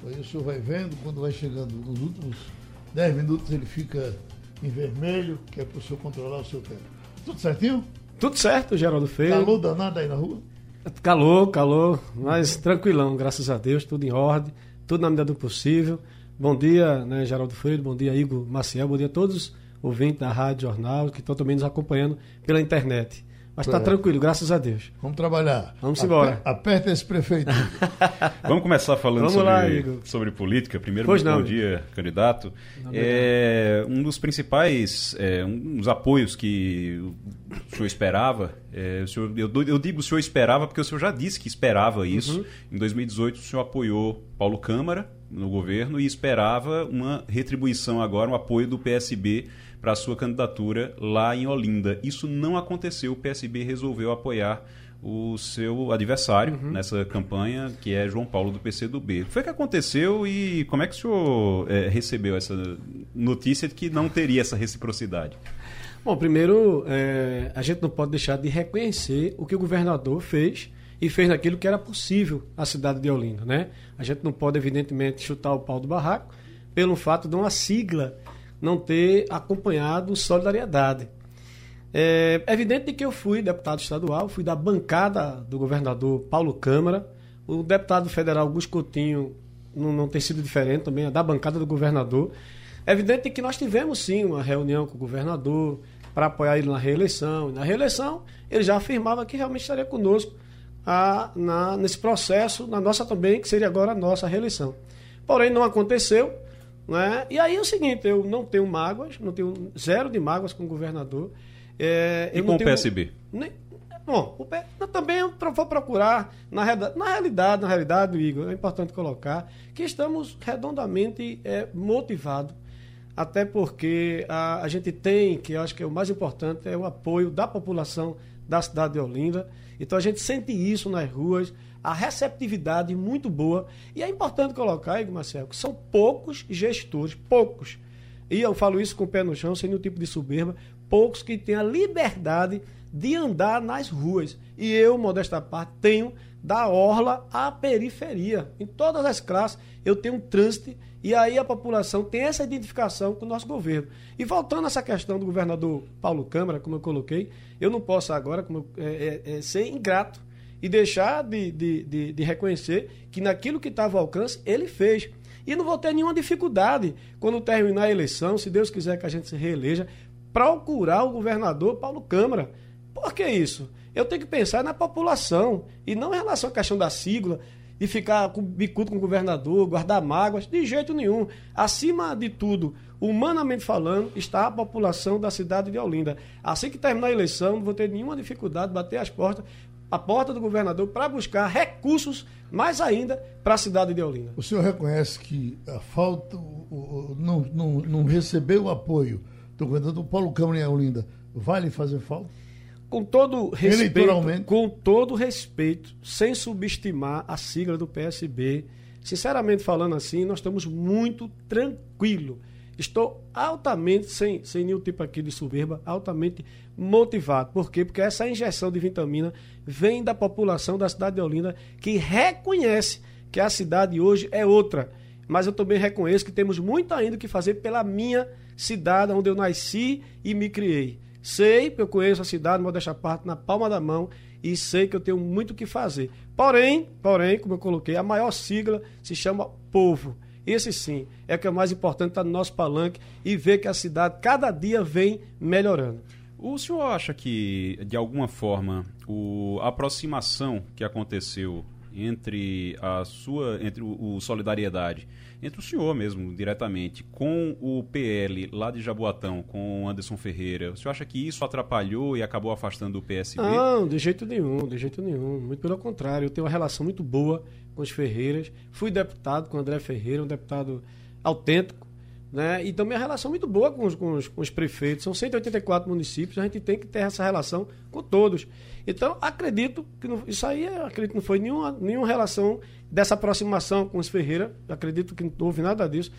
Aí o senhor vai vendo, quando vai chegando nos últimos 10 minutos ele fica em vermelho, que é para o senhor controlar o seu tempo. Tudo certinho? Tudo certo, Geraldo Feio. Calor danado aí na rua? Calor, calor, mas tranquilão, graças a Deus, tudo em ordem, tudo na medida do possível. Bom dia, né, Geraldo Freire, bom dia, Igor Maciel, bom dia a todos os ouvintes da Rádio Jornal que estão também nos acompanhando pela internet. Mas está É. tranquilo, graças a Deus. Vamos trabalhar. Vamos embora. Aper- Aperta esse prefeito. *laughs* Vamos começar falando Vamos sobre, lá, sobre política. Primeiro, Pois muito não, bom dia, candidato. É, um dos principais, é, um dos apoios que o senhor esperava, é, o senhor- eu, eu digo o senhor esperava porque o senhor já disse que esperava isso. Uhum. Em 2018, o senhor apoiou Paulo Câmara no governo e esperava uma retribuição agora, um apoio do PSB para a sua candidatura lá em Olinda. Isso não aconteceu, o PSB resolveu apoiar o seu adversário Uhum. nessa campanha, que é João Paulo do PCdoB. O que foi que aconteceu e como é que o senhor eh, recebeu essa notícia de que não teria essa reciprocidade? Bom, primeiro, é, a gente não pode deixar de reconhecer o que o governador fez e fez naquilo que era possível à cidade de Olinda, né? A gente não pode, evidentemente, chutar o pau do barraco pelo fato de uma sigla não ter acompanhado solidariedade. É evidente que eu fui deputado estadual, fui da bancada do governador Paulo Câmara, o deputado federal Augusto Coutinho não, não tem sido diferente também, é da bancada do governador. É evidente que nós tivemos sim uma reunião com o governador para apoiar ele na reeleição. E na reeleição, ele já afirmava que realmente estaria conosco a, na, nesse processo, na nossa também, que seria agora a nossa reeleição. Porém, não aconteceu. Né? E aí é o seguinte, eu não tenho mágoas, não tenho zero de mágoas com o governador. É, E com não o PSB? nem- Bom, o P- eu também vou procurar, na, na realidade, na realidade, Igor, é importante colocar que estamos redondamente é, motivados, até porque a, a gente tem, que eu acho que é o mais importante, é o apoio da população da cidade de Olinda. Então a gente sente isso nas ruas, a receptividade muito boa. E é importante colocar, Igor Marcelo, que são poucos gestores, poucos, e eu falo isso com o pé no chão, sem nenhum tipo de soberba, poucos que têm a liberdade de andar nas ruas. E eu, modesta parte, tenho da orla à periferia. Em todas as classes, eu tenho um trânsito e aí a população tem essa identificação com o nosso governo. E voltando a essa questão do governador Paulo Câmara, como eu coloquei, eu não posso agora como eu- é, é, é, ser ingrato e deixar de, de, de, de reconhecer que naquilo que estava ao alcance, ele fez. E não vou ter nenhuma dificuldade quando terminar a eleição, se Deus quiser que a gente se reeleja, procurar o governador Paulo Câmara. Por que isso? Eu tenho que pensar na população e não em relação à questão da sigla, de ficar com bicudo com o governador, guardar mágoas, de jeito nenhum. Acima de tudo, humanamente falando, está a população da cidade de Olinda. Assim que terminar a eleição, não vou ter nenhuma dificuldade de bater as portas, a porta do governador para buscar recursos mais ainda para a cidade de Olinda. O senhor reconhece que a falta, o- o- não, não, não receber o apoio do governador Paulo Câmara em Olinda vai lhe fazer falta? Com todo respeito, com todo respeito, sem subestimar a sigla do PSB, sinceramente falando assim, nós estamos muito tranquilo. Estou altamente, sem, sem nenhum tipo aqui de soberba, altamente motivado. Por quê? Porque essa injeção de vitamina vem da população da cidade de Olinda que reconhece que a cidade hoje é outra. Mas eu também reconheço que temos muito ainda que fazer pela minha cidade, onde eu nasci e me criei. Sei eu conheço a cidade, modéstia parte, na palma da mão e sei que eu tenho muito o que fazer. Porém, porém, como eu coloquei, a maior sigla se chama povo. Esse sim é o que é mais importante, está no nosso palanque e ver que a cidade cada dia vem melhorando. O senhor acha que, de alguma forma, o, a aproximação que aconteceu entre a sua, entre o, o Solidariedade, entre o senhor mesmo, diretamente, com o PL lá de Jaboatão, com o Anderson Ferreira, o senhor acha que isso atrapalhou e acabou afastando o PSB? Não, de jeito nenhum, de jeito nenhum. Muito pelo contrário, eu tenho uma relação muito boa com os Ferreiras. Fui deputado com o André Ferreira, um deputado autêntico, né? Então, minha relação é muito boa com os, com, os, com os, prefeitos. São 184 municípios, a gente tem que ter essa relação com todos. Então, acredito que não, isso aí acredito que não foi nenhuma, nenhuma relação dessa aproximação com os Ferreira. Acredito que não houve nada disso.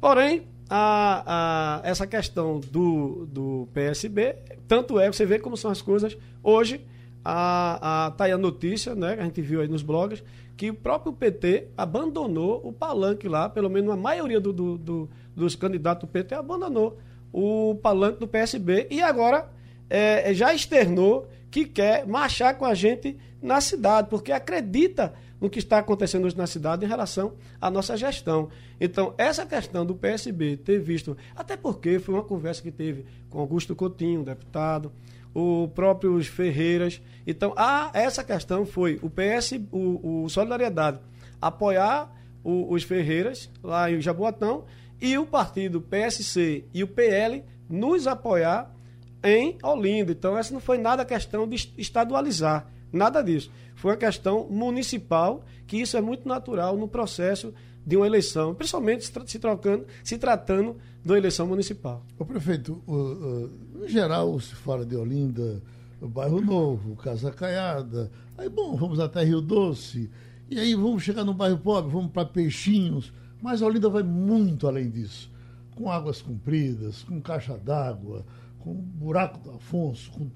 Porém, a, a, essa questão do, do PSB, tanto é, você vê como são as coisas. Hoje, a, a, tá aí a notícia, né, que a gente viu aí nos blogs, que o próprio PT abandonou o palanque lá, pelo menos a maioria do, do, do dos candidatos do PT abandonou o palanque do PSB e agora é, já externou que quer marchar com a gente na cidade, porque acredita no que está acontecendo hoje na cidade em relação à nossa gestão. Então, essa questão do PSB ter visto, até porque foi uma conversa que teve com Augusto Coutinho, deputado, o próprio Ferreiras. Então, a, essa questão foi o PS, o, o Solidariedade, apoiar o, os Ferreiras lá em Jaboatão e o partido PSC e o PL nos apoiar em Olinda. Então, essa não foi nada questão de estadualizar, nada disso. Foi uma questão municipal, que isso é muito natural no processo de uma eleição, principalmente se, trocando, se tratando de uma eleição municipal. O prefeito, uh, uh, em geral se fala de Olinda, bairro Novo, Casa Caiada, aí bom, vamos até Rio Doce, e aí vamos chegar no bairro pobre, vamos para Peixinhos, mas Olinda vai muito além disso. Com águas compridas, com caixa d'água, com buraco do Afonso, com,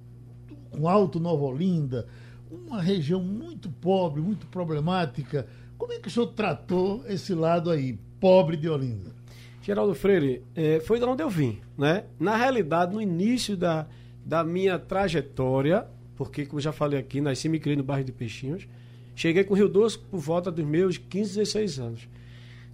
com Alto Nova Olinda, uma região muito pobre, muito problemática. Como é que o senhor tratou esse lado aí, pobre de Olinda? Geraldo Freire, é, foi de onde eu vim. Né? Na realidade, no início da, da minha trajetória, porque, como já falei aqui, nasci e me criei no bairro de Peixinhos, cheguei com o Rio Doce por volta dos meus 15, 16 anos.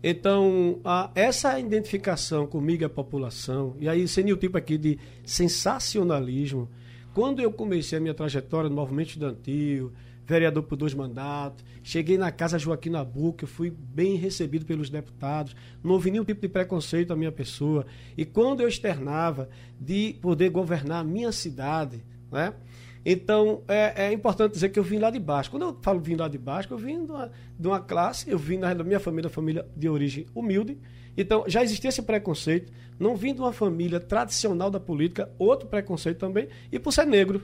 Então, a, essa identificação comigo e a população, e aí seria o tipo aqui de sensacionalismo, quando eu comecei a minha trajetória no movimento estudantil, vereador por dois mandatos, cheguei na casa Joaquim Nabuco, fui bem recebido pelos deputados, não houve nenhum tipo de preconceito à minha pessoa. E quando eu externava de poder governar a minha cidade, né? Então, é, é, importante dizer que eu vim lá de baixo. Quando eu falo vim lá de baixo, eu vim de uma, de uma classe, eu vim da minha família, família de origem humilde. Então, já existia esse preconceito. Não vim de uma família tradicional da política, outro preconceito também, e por ser negro.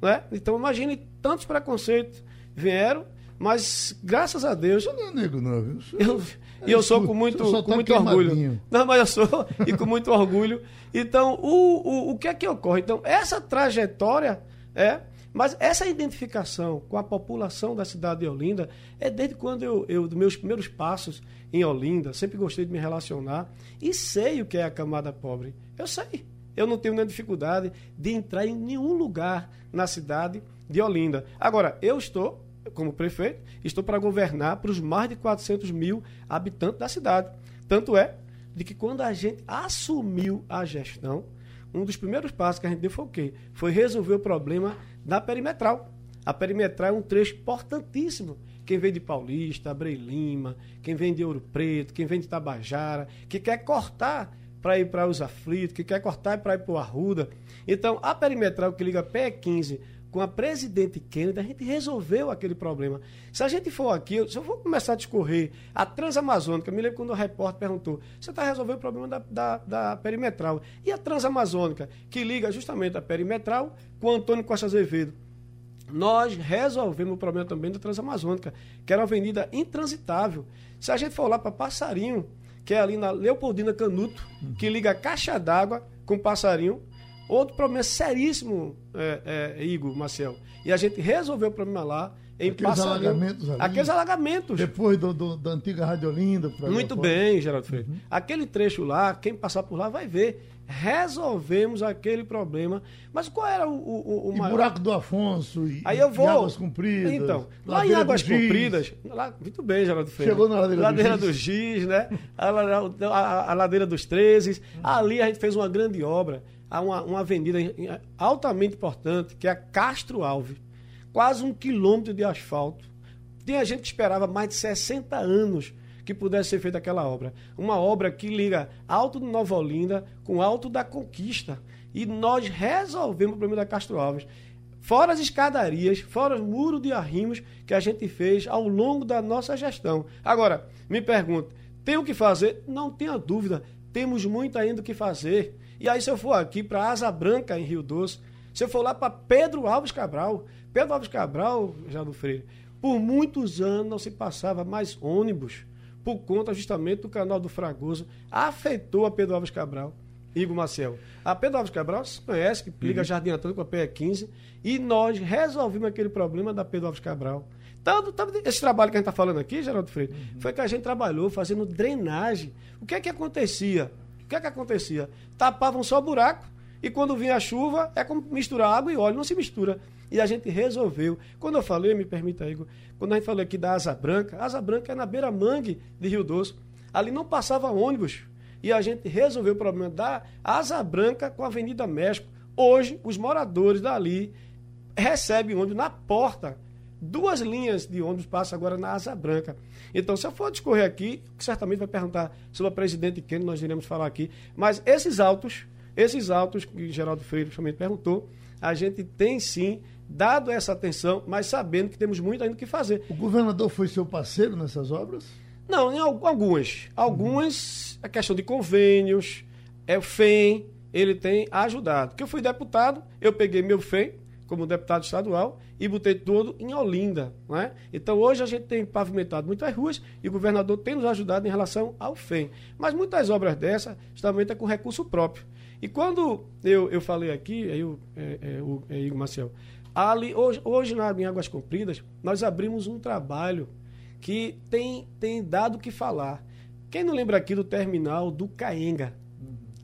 Né? Então, imagine tantos preconceitos vieram, mas graças a Deus. Você não é negro, não, viu? Eu, e eu sou com muito, com tá muito orgulho. Não, mas eu sou, e com muito orgulho. Então, o, o, o que é que ocorre? Então, essa trajetória é. Mas essa identificação com a população da cidade de Olinda é desde quando eu, eu, dos meus primeiros passos em Olinda, sempre gostei de me relacionar e sei o que é a camada pobre. Eu sei. Eu não tenho nenhuma dificuldade de entrar em nenhum lugar na cidade de Olinda. Agora, eu estou, como prefeito, estou para governar para os mais de 400 mil habitantes da cidade. Tanto é de que quando a gente assumiu a gestão, um dos primeiros passos que a gente deu foi o quê? Foi resolver o problema da perimetral. A perimetral é um trecho importantíssimo. Quem vem de Paulista, Abrei Lima, quem vem de Ouro Preto, quem vem de Tabajara, que quer cortar para ir para os aflitos, que quer cortar para ir para o Arruda. Então, a perimetral que liga PE15 com a presidente Kennedy, a gente resolveu aquele problema. Se a gente for aqui, se eu for começar a discorrer a Transamazônica, me lembro quando o repórter perguntou: você está resolvendo o problema da, da, da, perimetral. E a Transamazônica, que liga justamente a perimetral com Antônio Costa Azevedo. Nós resolvemos o problema também da Transamazônica, que era uma avenida intransitável. Se a gente for lá para Passarinho, que é ali na Leopoldina Canuto, que liga a caixa d'água com Passarinho, Outro problema seríssimo, é, é, Igor, Marcel. E a gente resolveu o problema lá em Aqueles Passarinho. alagamentos ali. Aqueles alagamentos. Depois do, do- da antiga Rádio Olinda. Muito bem, Geraldo Freire. Aquele trecho lá, quem passar por lá vai ver. Resolvemos aquele problema. Mas qual era o, o, o E maior... buraco do Afonso e, Aí eu e vou. Águas Compridas. Então, lá em Ladeira Águas. Compridas, lá, muito bem, Geraldo Freire. Chegou na Ladeira do do Giz, né? A, a- a Ladeira dos Trezes. Ali a gente fez uma grande obra, uma, uma avenida altamente importante, que é a Castro Alves. Quase um quilômetro de asfalto. Tinha gente que esperava mais de 60 anos que pudesse ser feita aquela obra. Uma obra que liga Alto de Nova Olinda com Alto da Conquista. E nós resolvemos o problema da Castro Alves. Fora as escadarias, fora os muros de arrimos que a gente fez ao longo da nossa gestão. Agora, me pergunto, tem o que fazer? Não tenha dúvida, temos muito ainda o que fazer. E aí, se eu for aqui para Asa Branca, em Rio Doce, se eu for lá para Pedro Alves Cabral, Pedro Alves Cabral, já do Freire, por muitos anos não se passava mais ônibus, por conta justamente do canal do Fragoso, afetou a Pedro Alves Cabral. Igor Maciel. A Pedro Alves Cabral se conhece, que liga Jardim Antônio com a PE15, e nós resolvemos aquele problema da Pedro Alves Cabral. Tanto, tanto esse trabalho que a gente está falando aqui, Geraldo Freire, foi que a gente trabalhou fazendo drenagem. O que é que acontecia? O que é que acontecia? Tapavam só buraco, e quando vinha a chuva, é como misturar água e óleo, não se mistura. E a gente resolveu. Quando eu falei, me permita, Igor, quando a gente falou aqui da Asa Branca, a Asa Branca é na beira-mangue de Rio Doce. Ali não passava ônibus. E a gente resolveu o problema da Asa Branca com a Avenida México. Hoje, os moradores dali recebem ônibus na porta. Duas linhas de ônibus passam agora na Asa Branca. Então, se eu for discorrer aqui, certamente vai perguntar sobre a presidente Kennedy, nós iremos falar aqui. Mas esses autos, esses autos que Geraldo Freire justamente perguntou, a gente tem sim dado essa atenção, mas sabendo que temos muito ainda o que fazer. O governador foi seu parceiro nessas obras? Não, em al- algumas. Algumas, a questão de convênios, é o FEM, ele tem ajudado. Porque eu fui deputado, eu peguei meu FEM como deputado estadual e botei todo em Olinda. Né? Então hoje a gente tem pavimentado muitas ruas e o governador tem nos ajudado em relação ao FEM. Mas muitas obras dessas justamente é com recurso próprio. E quando eu, eu falei aqui, aí o, é, é, o é, Igor Marcel, ali, hoje, hoje na em Águas Compridas, nós abrimos um trabalho que tem, tem dado o que falar. Quem não lembra aqui do terminal do Caenga?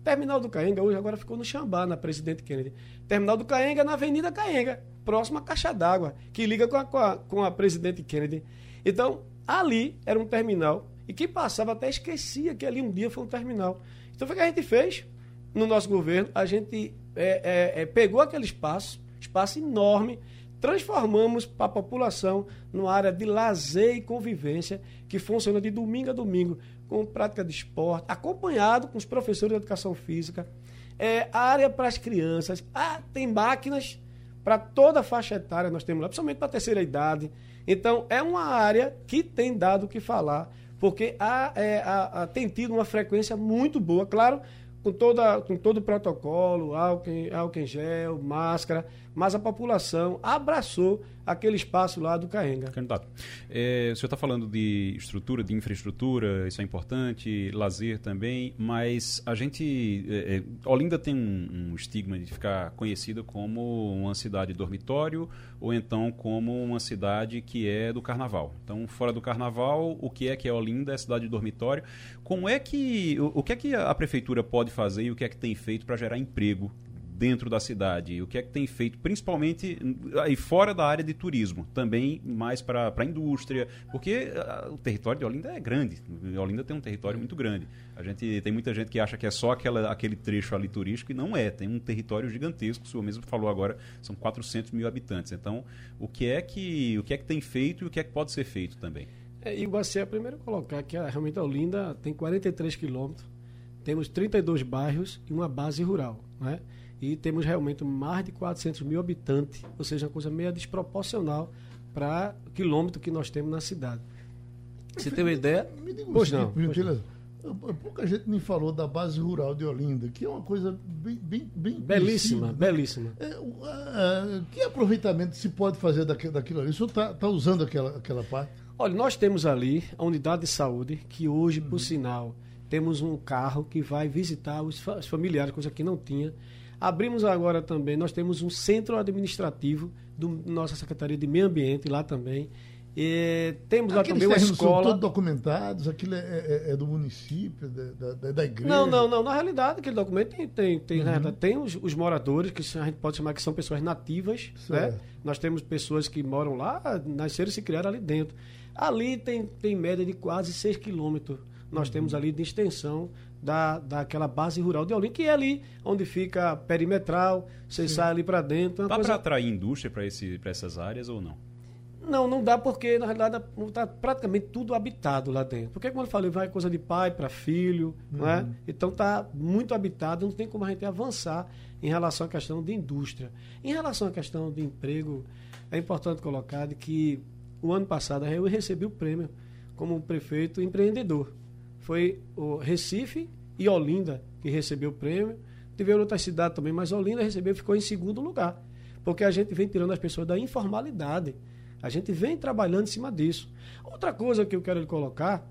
Terminal do Caenga hoje agora ficou no Xambá, na Presidente Kennedy. Terminal do Caenga na Avenida Caenga, próxima à Caixa d'Água, que liga com a, com, a, com a Presidente Kennedy. Então, ali era um terminal e que passava até esquecia que ali um dia foi um terminal. Então, foi o que a gente fez no nosso governo. A gente é, é, é, pegou aquele espaço, espaço enorme, transformamos para a população numa área de lazer e convivência que funciona de domingo a domingo, com prática de esporte, acompanhado com os professores de educação física, é, área para as crianças, ah, tem máquinas para toda a faixa etária, nós temos lá, principalmente para a terceira idade. Então, é uma área que tem dado o que falar, porque há, é, há- há- tem tido uma frequência muito boa, claro, com, toda, com todo o protocolo, álcool, álcool em gel, máscara, mas a população abraçou aquele espaço lá do Caenga. Candidato, é, o senhor está falando de estrutura, de infraestrutura, isso é importante, lazer também, mas a gente. É, é, Olinda tem um, um estigma de ficar conhecida como uma cidade dormitório ou então como uma cidade que é do carnaval. Então, fora do carnaval, o que é que é Olinda? É cidade de dormitório. Como é que. O, o que é que a prefeitura pode fazer e o que é que tem feito para gerar emprego dentro da cidade? O que é que tem feito, principalmente aí fora da área de turismo, também mais para a indústria, porque ah, o território de Olinda é grande. Olinda tem um território muito grande. A gente tem muita gente que acha que é só aquela, aquele trecho ali turístico e não é. Tem um território gigantesco. O senhor mesmo falou agora, são 400 mil habitantes. Então, o que é que o que é que tem feito e o que é que pode ser feito também? É, e o Guaci é primeiro colocar que a, realmente a Olinda tem 43 quilômetros, temos 32 bairros e uma base rural, né? E temos realmente mais de 400 mil habitantes, ou seja, uma coisa meio desproporcional para o quilômetro que nós temos na cidade. Você tem uma ideia? Me diga Pois não, pois gentileza. Pouca gente me falou da base rural de Olinda, que é uma coisa bem, bem, bem Belíssima, belíssima. É, o- ah, que aproveitamento se pode fazer daquilo, daquilo ali? O senhor está usando aquela, aquela parte? Olha, nós temos ali a unidade de saúde, que hoje, por sinal, temos um carro que vai visitar os, fa- os familiares, coisa que não tinha. Abrimos agora também, nós temos um centro administrativo da nossa Secretaria de Meio Ambiente lá também. E temos lá Aqueles também uma terrenos são escola. todos documentados, aquilo é, é- é do município, da, da, da igreja. Não, não, não. Na realidade, aquele documento tem, tem, tem, Uhum. realidade, tem os, os moradores, que a gente pode chamar que são pessoas nativas. Né? Nós temos pessoas que moram lá, nasceram e se criaram ali dentro. Ali tem, tem média de quase 6 quilômetros. Nós Uhum. temos ali de extensão da, daquela base rural de Olinda, que é ali onde fica perimetral, você sai ali para dentro. Dá coisa- para atrair indústria para essas áreas ou não? Não, não dá porque, na realidade, está praticamente tudo habitado lá dentro. Porque, como eu falei, vai coisa de pai para filho, não é? Então está muito habitado, não tem como a gente avançar em relação à questão de indústria. Em relação à questão de emprego, é importante colocar de que o ano passado eu recebi o prêmio como prefeito empreendedor. Foi o Recife e Olinda que recebeu o prêmio. Tiveram outras cidades também, mas Olinda recebeu ficou em segundo lugar. Porque a gente vem tirando as pessoas da informalidade. A gente vem trabalhando em cima disso. Outra coisa que eu quero lhe colocar,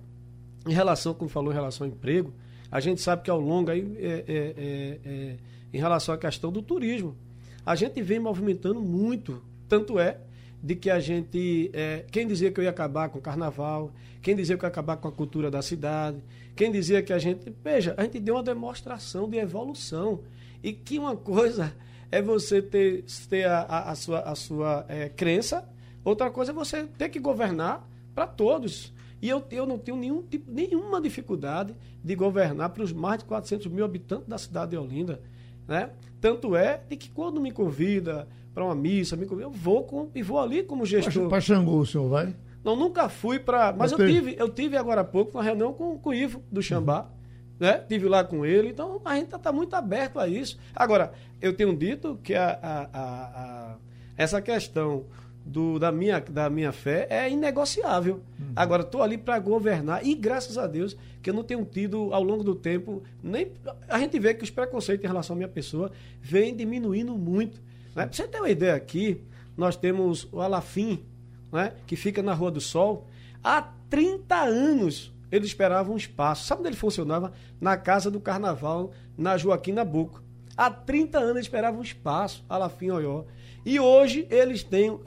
em relação, como falou, em relação ao emprego, a gente sabe que ao longo, aí, é, é, é, é, em relação à questão do turismo, a gente vem movimentando muito. Tanto é de que a gente. é, quem dizia que eu ia acabar com o carnaval, quem dizia que eu ia acabar com a cultura da cidade, quem dizia que a gente. Veja, a gente deu uma demonstração de evolução. E que uma coisa é você ter, ter a, a- a sua, a sua é, crença, outra coisa é você ter que governar para todos. E eu, eu não tenho nenhum tipo, nenhuma dificuldade de governar para os mais de 400 mil habitantes da cidade de Olinda. Né? Tanto é de que quando me convida para uma missa, me eu vou com, e vou ali como gestor. Para Xangô o senhor vai? Não, nunca fui para. Mas eu tive, eu tive agora há pouco uma reunião com, com o Ivo do Xambá. Né? Tive lá com ele, então a gente está muito aberto a isso. Agora, eu tenho dito que a, a- a- essa questão do, da, minha, da minha fé é inegociável. Agora, estou ali para governar e graças a Deus que eu não tenho tido ao longo do tempo, nem a gente vê que os preconceitos em relação à minha pessoa vêm diminuindo muito. Né? Para você ter uma ideia aqui, nós temos o Alafim, né, que fica na Rua do Sol. Há 30 anos ele esperava um espaço. Sabe onde ele funcionava? Na Casa do Carnaval, na Joaquim Nabuco. Há 30 anos ele esperava um espaço, Alafim Oió. E hoje eles têm.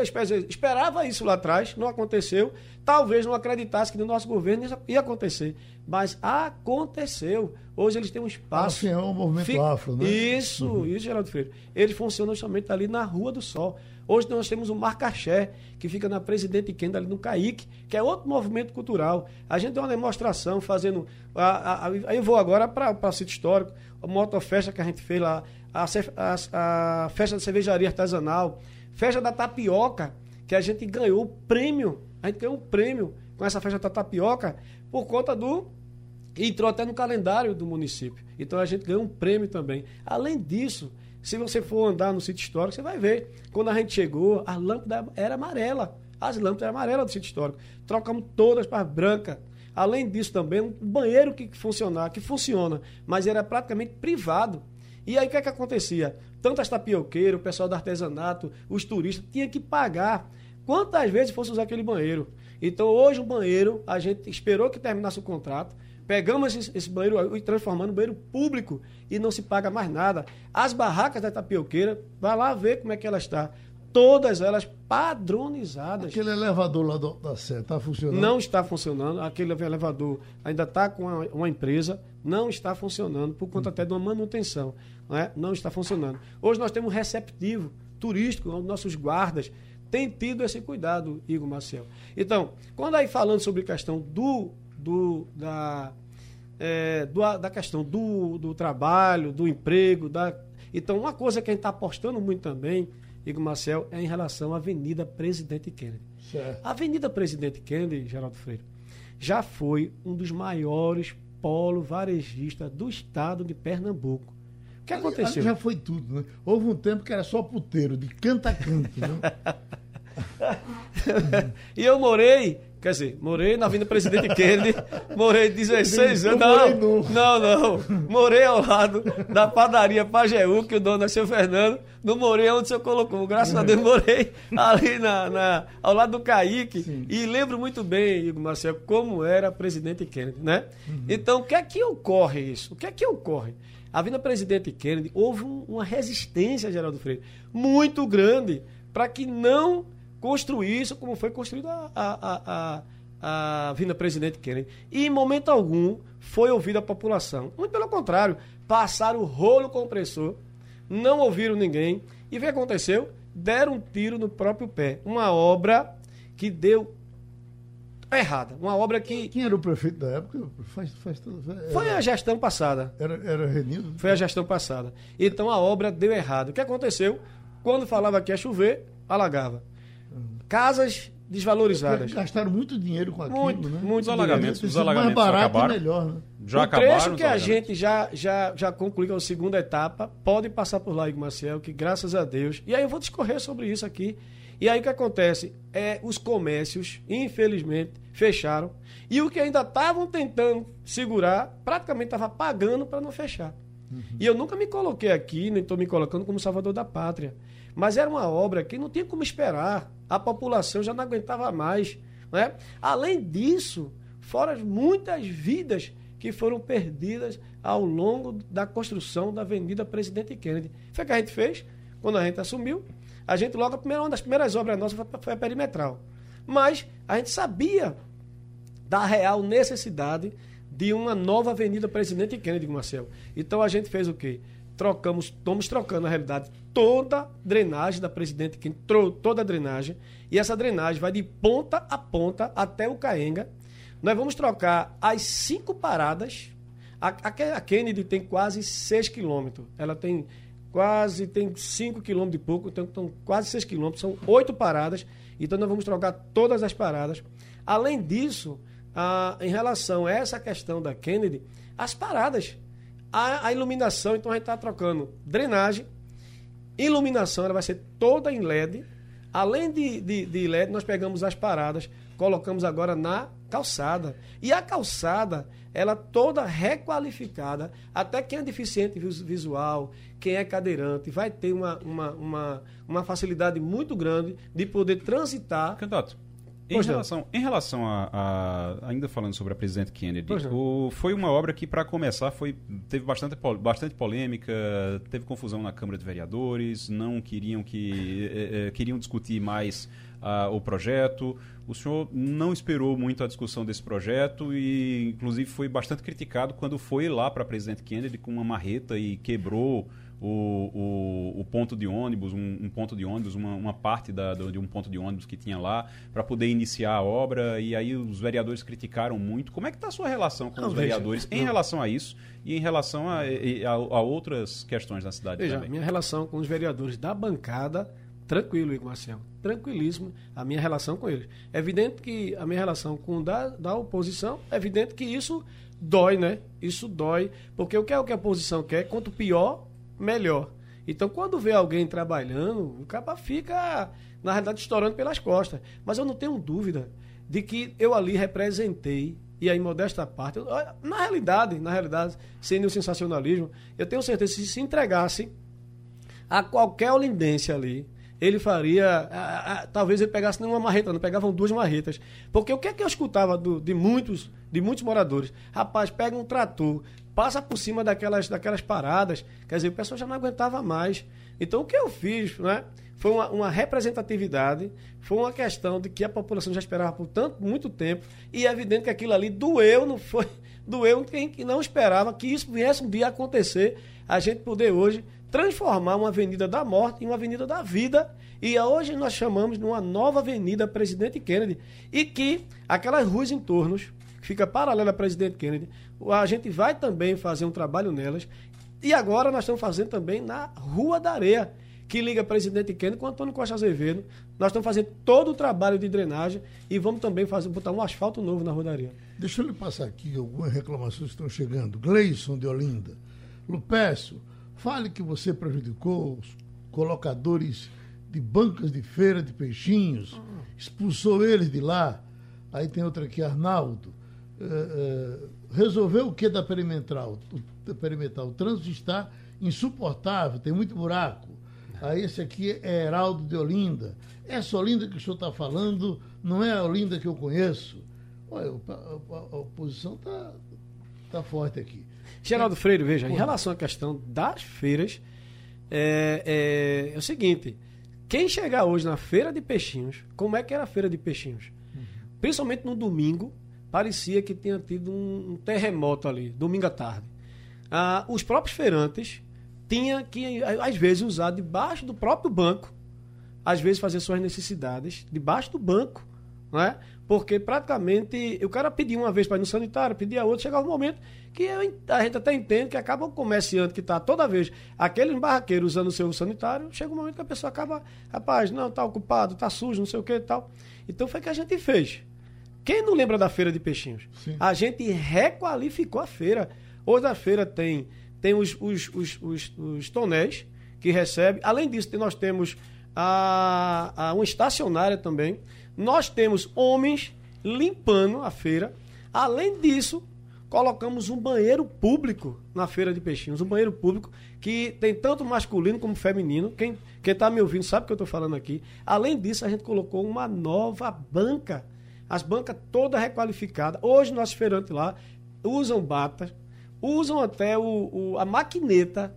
Esperava isso lá atrás, não aconteceu. Talvez não acreditasse que no nosso governo isso ia acontecer. Mas aconteceu. Hoje eles têm um espaço. Assim, é um movimento Fica- afro, né? Isso, isso, Geraldo Freire. Eles funcionam justamente ali na Rua do Sol. Hoje nós temos o Marcaxé, que fica na Presidente Kenda, ali no Caíque, que é outro movimento cultural. A gente deu uma demonstração fazendo. aí eu vou agora para o sítio histórico, a motofesta que a gente fez lá, a, a- a festa da cervejaria artesanal, festa da tapioca, que a gente ganhou o prêmio. A gente ganhou um prêmio com essa festa da tapioca por conta do entrou até no calendário do município. Então a gente ganhou um prêmio também. Além disso, se você for andar no sítio histórico, você vai ver. Quando a gente chegou, a lâmpada era amarela. As lâmpadas eram amarelas do sítio histórico. Trocamos todas para branca. Além disso também, um banheiro que funcionava, que funciona, mas era praticamente privado. E aí o que é que acontecia? Tanto as tapioqueiras, o pessoal do artesanato, os turistas, tinham que pagar quantas vezes fosse usar aquele banheiro. Então hoje o banheiro, a gente esperou que terminasse o contrato, pegamos esse, esse banheiro e transformando em banheiro público e não se paga mais nada. As barracas da tapioqueira, vai lá ver como é que ela está. Todas elas padronizadas. Aquele elevador lá do- da Sé, tá funcionando? Não está funcionando. Aquele elevador ainda está com uma, uma empresa, não está funcionando, por conta até de uma manutenção. Não, é? não está funcionando. Hoje nós temos um receptivo turístico, nossos guardas têm tido esse cuidado, Igor Marcel. Então, quando aí falando sobre a questão do, do, da, é, do- da questão do, do trabalho, do emprego, da, então uma coisa que a gente está apostando muito também, Igor Marcel, é em relação à Avenida Presidente Kennedy. Certo. A Avenida Presidente Kennedy, Geraldo Freire, já foi um dos maiores polos varejistas do estado de Pernambuco. O que aconteceu? já foi tudo, né? Houve um tempo que era só puteiro, de canto a canto. né? *laughs* e eu morei, quer dizer, morei na Avenida Presidente Kennedy, morei 16 Eu anos. Não, não, não. Morei ao lado da padaria Pajeú, que o dono é seu Fernando. Não morei onde o senhor colocou. Graças a Deus, morei ali na, na- ao lado do Caíque. E lembro muito bem, Igor Marcelo, como era Presidente Kennedy, né? Então, o que é que ocorre isso? O que é que ocorre? A Avenida Presidente Kennedy, houve um, uma resistência, Geraldo Freire, muito grande para que não construísse como foi construída a, a, a, a Avenida Presidente Kennedy. E em momento algum foi ouvida a população. Muito pelo contrário, passaram o rolo compressor, não ouviram ninguém. E o que aconteceu? Deram um tiro no próprio pé. Uma obra que deu errada. Uma obra que. Quem era o prefeito da época? Faz, faz tudo, era, Foi a gestão passada. Era, era Renildo? Foi a gestão passada. Então a obra deu errado. O que aconteceu? Quando falava que ia chover, alagava. Casas desvalorizadas. Gastaram muito dinheiro com aquilo, muito, né? Muitos alagamentos. Os alagamentos mais barato acabaram. e melhor, né? Já o acabaram trecho que a gente já, já, já concluiu a segunda etapa, pode passar por lá, Igor Marcel, que graças a Deus. E aí eu vou discorrer sobre isso aqui. E aí o que acontece? É, os comércios, infelizmente, fecharam. E o que ainda estavam tentando segurar, praticamente estava pagando para não fechar. E eu nunca me coloquei aqui, nem estou me colocando como salvador da pátria. Mas era uma obra que não tinha como esperar. A população já não aguentava mais. Né? Além disso, fora muitas vidas que foram perdidas ao longo da construção da Avenida Presidente Kennedy. Foi o que a gente fez quando a gente assumiu. A gente logo, a primeira, uma das primeiras obras nossas foi, foi a perimetral. Mas a gente sabia da real necessidade de uma nova Avenida Presidente Kennedy, Marcelo. Então a gente fez o quê? Trocamos, estamos trocando, na realidade, toda a drenagem da Presidente Kennedy, toda a drenagem, e essa drenagem vai de ponta a ponta até o Caenga. Nós vamos trocar as cinco paradas. A, a- a Kennedy tem quase 6 quilômetros. Ela tem quase tem 5 quilômetros e pouco, então estão quase 6 quilômetros, são oito paradas. Então nós vamos trocar todas as paradas. Além disso, ah, em relação a essa questão da Kennedy, as paradas, a, a iluminação, então a gente está trocando drenagem, iluminação, ela vai ser toda em LED. Além de, de, de LED, nós pegamos as paradas, colocamos agora na calçada. E a calçada, ela toda requalificada, até quem é deficiente vis- visual, quem é cadeirante, vai ter uma, uma, uma, uma facilidade muito grande de poder transitar. Candidato, em relação, em relação a, a- Ainda falando sobre a presidente Kennedy, o- foi uma obra que, para começar, foi, teve bastante, bastante polêmica, teve confusão na Câmara de Vereadores, não queriam que. eh, eh, queriam discutir mais o projeto. O senhor não esperou muito a discussão desse projeto e, inclusive, foi bastante criticado quando foi lá para a presidente Kennedy com uma marreta e quebrou o, o, o ponto de ônibus, um, um ponto de ônibus, uma, uma parte da, de um ponto de ônibus que tinha lá, para poder iniciar a obra. E aí os vereadores criticaram muito. Como é que está a sua relação com Não, os veja, vereadores em não. relação a isso e em relação a, a- a outras questões na cidade Veja, minha relação com os vereadores da bancada, tranquilo, Igor Marcelo. Tranquilíssimo a minha relação com eles. É evidente que a minha relação com da, da oposição, é evidente que isso dói, né? Isso dói. Porque o que é o que a oposição quer? Quanto pior, melhor. Então, quando vê alguém trabalhando, o capa fica, na realidade, estourando pelas costas. Mas eu não tenho dúvida de que eu ali representei, e aí, modesta parte, eu- na realidade, na realidade, sem nenhum sensacionalismo, eu tenho certeza que se se entregasse a qualquer olindência ali, ele faria. a- a- talvez ele pegasse nenhuma marreta, não pegavam duas marretas. Porque o que é que eu escutava do- de, muitos, de muitos moradores? Rapaz, pega um trator, passa por cima daquelas, daquelas paradas, quer dizer, o pessoal já não aguentava mais. Então o que eu fiz, né? Foi uma, uma representatividade, foi uma questão de que a população já esperava por tanto, muito tempo, e é evidente que aquilo ali doeu, não foi. *laughs* Doeu quem que não esperava que isso viesse um dia acontecer, a gente poder hoje transformar uma avenida da morte em uma avenida da vida. E hoje nós chamamos de uma nova avenida Presidente Kennedy. E que aquelas ruas em torno, que fica paralela à Presidente Kennedy, a gente vai também fazer um trabalho nelas. E agora nós estamos fazendo também na Rua da Areia, que liga Presidente Kennedy com Antônio Costa Azevedo. Nós estamos fazendo todo o trabalho de drenagem e vamos também fazer, botar um asfalto novo na Rua da Areia. Deixa eu lhe passar aqui algumas reclamações que estão chegando. Gleison de Olinda. Lupécio, fale que você prejudicou os colocadores de bancas de feira de peixinhos, expulsou eles de lá. Aí tem outra aqui, Arnaldo. Eh, eh, resolveu o que da perimetral? O, perimetral? O trânsito está insuportável, tem muito buraco. Aí esse aqui é Heraldo de Olinda. Essa Olinda que o senhor está falando não é a Olinda que eu conheço. Olha, a, a- a oposição está tá forte aqui. Geraldo Freire, veja, em relação à questão das feiras, é, é, é o seguinte: quem chegar hoje na feira de peixinhos, como é que era a feira de peixinhos? Principalmente no domingo, parecia que tinha tido um, um terremoto ali, domingo à tarde. Ah, os próprios feirantes tinham que, às vezes, usar debaixo do próprio banco, às vezes fazer suas necessidades debaixo do banco, não é? Porque praticamente o cara pedia uma vez para ir no sanitário, pedia outra, chegava um momento que eu, a gente até entende que acaba o comerciante que está toda vez, aqueles barraqueiros usando o seu sanitário, chega um momento que a pessoa acaba, rapaz, não, está ocupado, está sujo, não sei o que e tal. Então foi o que a gente fez. Quem não lembra da feira de peixinhos? Sim. A gente requalificou a feira. Hoje a feira tem, tem os, os, os, os, os tonéis que recebe. Além disso, nós temos a, a, uma estacionária também. Nós temos homens limpando a feira. Além disso, colocamos um banheiro público na feira de peixinhos. Um banheiro público que tem tanto masculino como feminino. Quem está me ouvindo sabe o que eu estou falando aqui. Além disso, a gente colocou uma nova banca as bancas todas requalificadas. Hoje, nossos feirantes lá usam bata, usam até o, o a maquineta,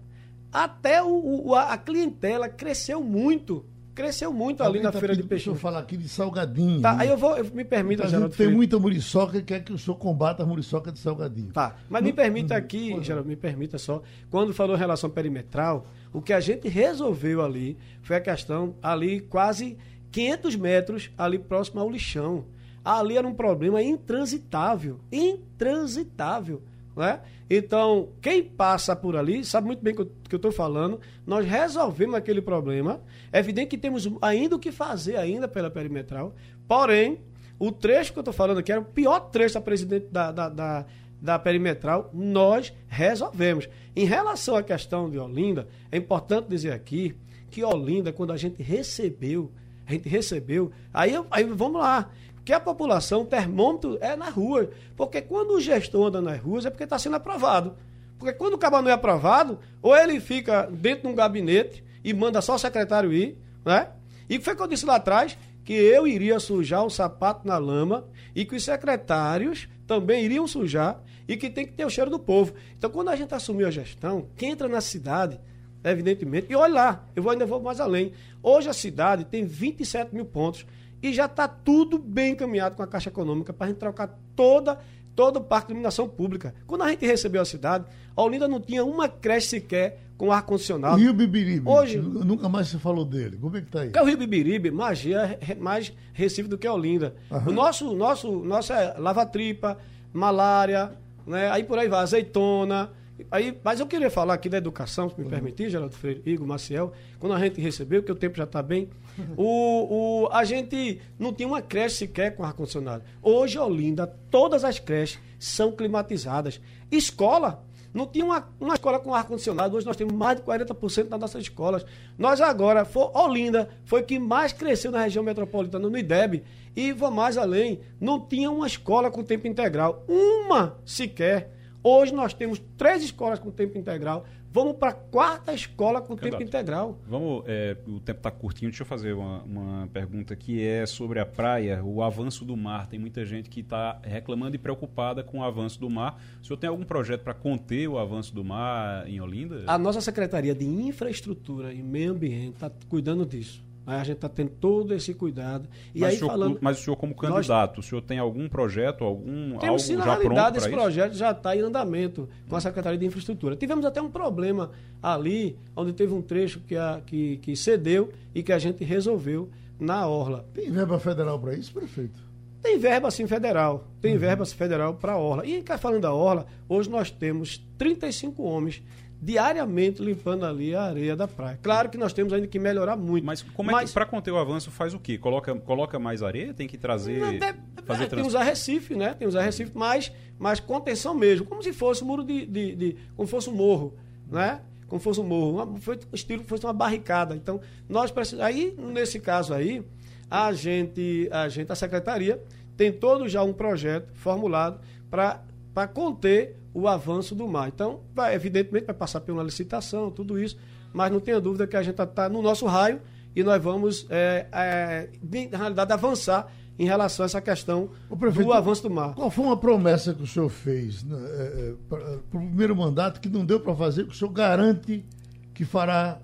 até o, o, a clientela cresceu muito. Cresceu muito ali na tá feira de peixe. Deixa eu falar aqui de salgadinho. Tá, né? aí eu vou, eu, me permita, Geraldo. Tem Freire. muita muriçoca e quer que o senhor combata a muriçoca de salgadinho. Tá, mas me permita aqui, Geraldo, me permita só, quando falou em relação perimetral, o que a gente resolveu ali foi a questão ali quase 500 metros ali próximo ao lixão ali era um problema intransitável. Intransitável. Né? Então, quem passa por ali sabe muito bem o que eu estou falando. Nós resolvemos aquele problema. É evidente que temos ainda o que fazer ainda pela perimetral. Porém, o trecho que eu estou falando aqui era o pior trecho da, presidente, da, da, da, da perimetral. Nós resolvemos. Em relação à questão de Olinda, é importante dizer aqui que Olinda, quando a gente recebeu, a gente recebeu, aí, aí vamos lá que a população, o termômetro é na rua. Porque quando o gestor anda nas ruas é porque está sendo aprovado. Porque quando o cabo não é aprovado, ou ele fica dentro de um gabinete e manda só o secretário ir, né? E foi o que eu disse lá atrás, que eu iria sujar o sapato na lama e que os secretários também iriam sujar e que tem que ter o cheiro do povo. Então, quando a gente assumiu a gestão, quem entra na cidade, evidentemente, e olha lá, eu vou, ainda vou mais além. Hoje a cidade tem 27 mil pontos e já está tudo bem encaminhado com a Caixa Econômica para a gente trocar toda, todo o parque de iluminação pública. Quando a gente recebeu a cidade, a Olinda não tinha uma creche sequer com ar-condicionado. E o Bibiribe? Hoje, nunca mais se falou dele. Como é que está aí? Porque o Rio Bibiribe, magia, é mais Recife do que a Olinda. O nosso, nosso, nosso é lava-tripa, malária, né? aí por aí vai, azeitona, Aí, mas eu queria falar aqui da educação, se me permitir, Geraldo Freire, Igor, Maciel, quando a gente recebeu, que o tempo já está bem, o, o, a gente não tinha uma creche sequer com ar-condicionado. Hoje, Olinda, todas as creches são climatizadas. Escola, não tinha uma, uma escola com ar-condicionado. Hoje nós temos mais de 40% das nossas escolas. Nós agora, for, Olinda foi que mais cresceu na região metropolitana, no IDEB. E vou mais além, não tinha uma escola com tempo integral. Uma sequer. Hoje nós temos três escolas com tempo integral. Vamos para a quarta escola com tempo integral. Vamos, é, o tempo está curtinho. Deixa eu fazer uma, uma pergunta que é sobre a praia, o avanço do mar. Tem muita gente que está reclamando e preocupada com o avanço do mar. O senhor tem algum projeto para conter o avanço do mar em Olinda? A nossa Secretaria de Infraestrutura e Meio Ambiente está cuidando disso. A gente está tendo todo esse cuidado. E mas, aí, o senhor, falando, mas o senhor, como candidato, nós, o senhor tem algum projeto, algum temos, algo sim, na já realidade, esse projeto já está em andamento com a Secretaria de Infraestrutura. Tivemos até um problema ali, onde teve um trecho que, a, que, que cedeu e que a gente resolveu na Orla. Tem verba federal para isso, prefeito? Tem verba sim federal. Tem uhum. verba federal para a Orla. E falando da Orla, hoje nós temos 35 homens diariamente limpando ali a areia da praia. Claro que nós temos ainda que melhorar muito. Mas como é que para conter o avanço faz o quê? Coloca, coloca mais areia? Tem que trazer. Não, deve, fazer é, trans... Tem os arrecifes, né? Tem os arrecifes, mas, mas contenção mesmo, como se fosse um muro de. de, de como fosse um morro, né? Como fosse um morro. Uma, foi estilo fosse uma barricada. Então, nós precisamos. Aí, nesse caso aí, a gente, a gente, a secretaria, tem todo já um projeto formulado para conter o avanço do mar. Então, vai, evidentemente, vai passar por uma licitação, tudo isso, mas não tenha dúvida que a gente está tá no nosso raio e nós vamos, é, é, na realidade, avançar em relação a essa questão do avanço do mar. Qual foi uma promessa que o senhor fez né, é, é, para o primeiro mandato que não deu para fazer, que o senhor garante que fará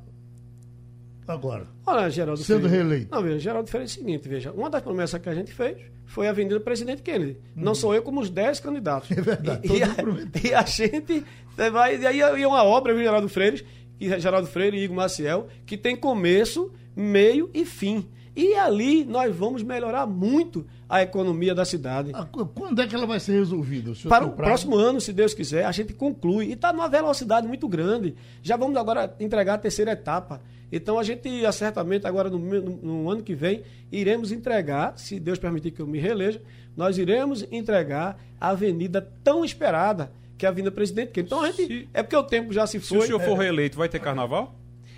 agora? Olha, Geraldo Sendo Freire. reeleito. Não, veja, Geraldo Freire é o seguinte, veja, uma das promessas que a gente fez foi a Avenida Presidente Kennedy. Não sou eu como os 10 candidatos. *laughs* É verdade, E, e, a, e a gente vai. E aí é uma obra, viu, Geraldo Freire, que Geraldo Freire e Igor Maciel, que tem começo, meio e fim. E ali nós vamos melhorar muito a economia da cidade. Ah, qu- Quando é que ela vai ser resolvida? O senhor Para o prazo? próximo ano, se Deus quiser, a gente conclui. E está numa velocidade muito grande. Já vamos agora entregar a terceira etapa. Então a gente, certamente, agora no, no- no ano que vem, iremos entregar, se Deus permitir que eu me reeleja, nós iremos entregar a avenida tão esperada, que é a Avenida Presidente Kennedy. Então a gente. Se- É porque o tempo já se Se foi. o senhor for É. reeleito, vai ter carnaval?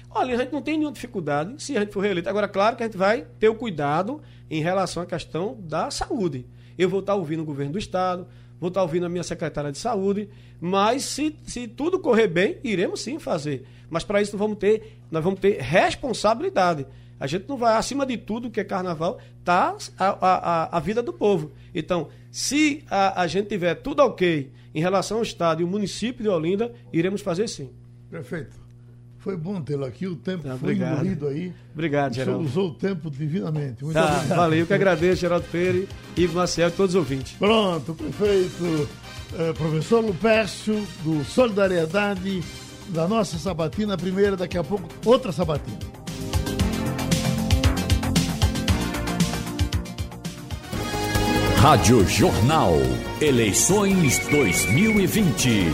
Olha, a gente não tem nenhuma dificuldade se a gente for reeleito. Agora, claro que a gente vai ter o cuidado em relação à questão da saúde. Eu vou estar ouvindo o governo do Estado, vou estar ouvindo a minha secretária de saúde, mas se, se tudo correr bem, iremos sim fazer. Mas para isso nós vamos ter, nós vamos ter responsabilidade. A gente não vai, acima de tudo que é carnaval, tá a, a, a- vida do povo. Então, se a, a gente tiver tudo ok em relação ao Estado e o município de Olinda, iremos fazer sim. Prefeito, foi bom tê-lo aqui. O tempo Tá, foi obrigado. engolido aí. Obrigado, O senhor Geraldo. usou o tempo divinamente. Muito Tá, obrigado. valeu, eu que agradeço, Geraldo Freire, Igor Marcel e todos os ouvintes. Pronto, prefeito, eh, professor Lupércio, do Solidariedade, da nossa sabatina, a primeira, daqui a pouco, outra sabatina. Rádio Jornal. Eleições 2020.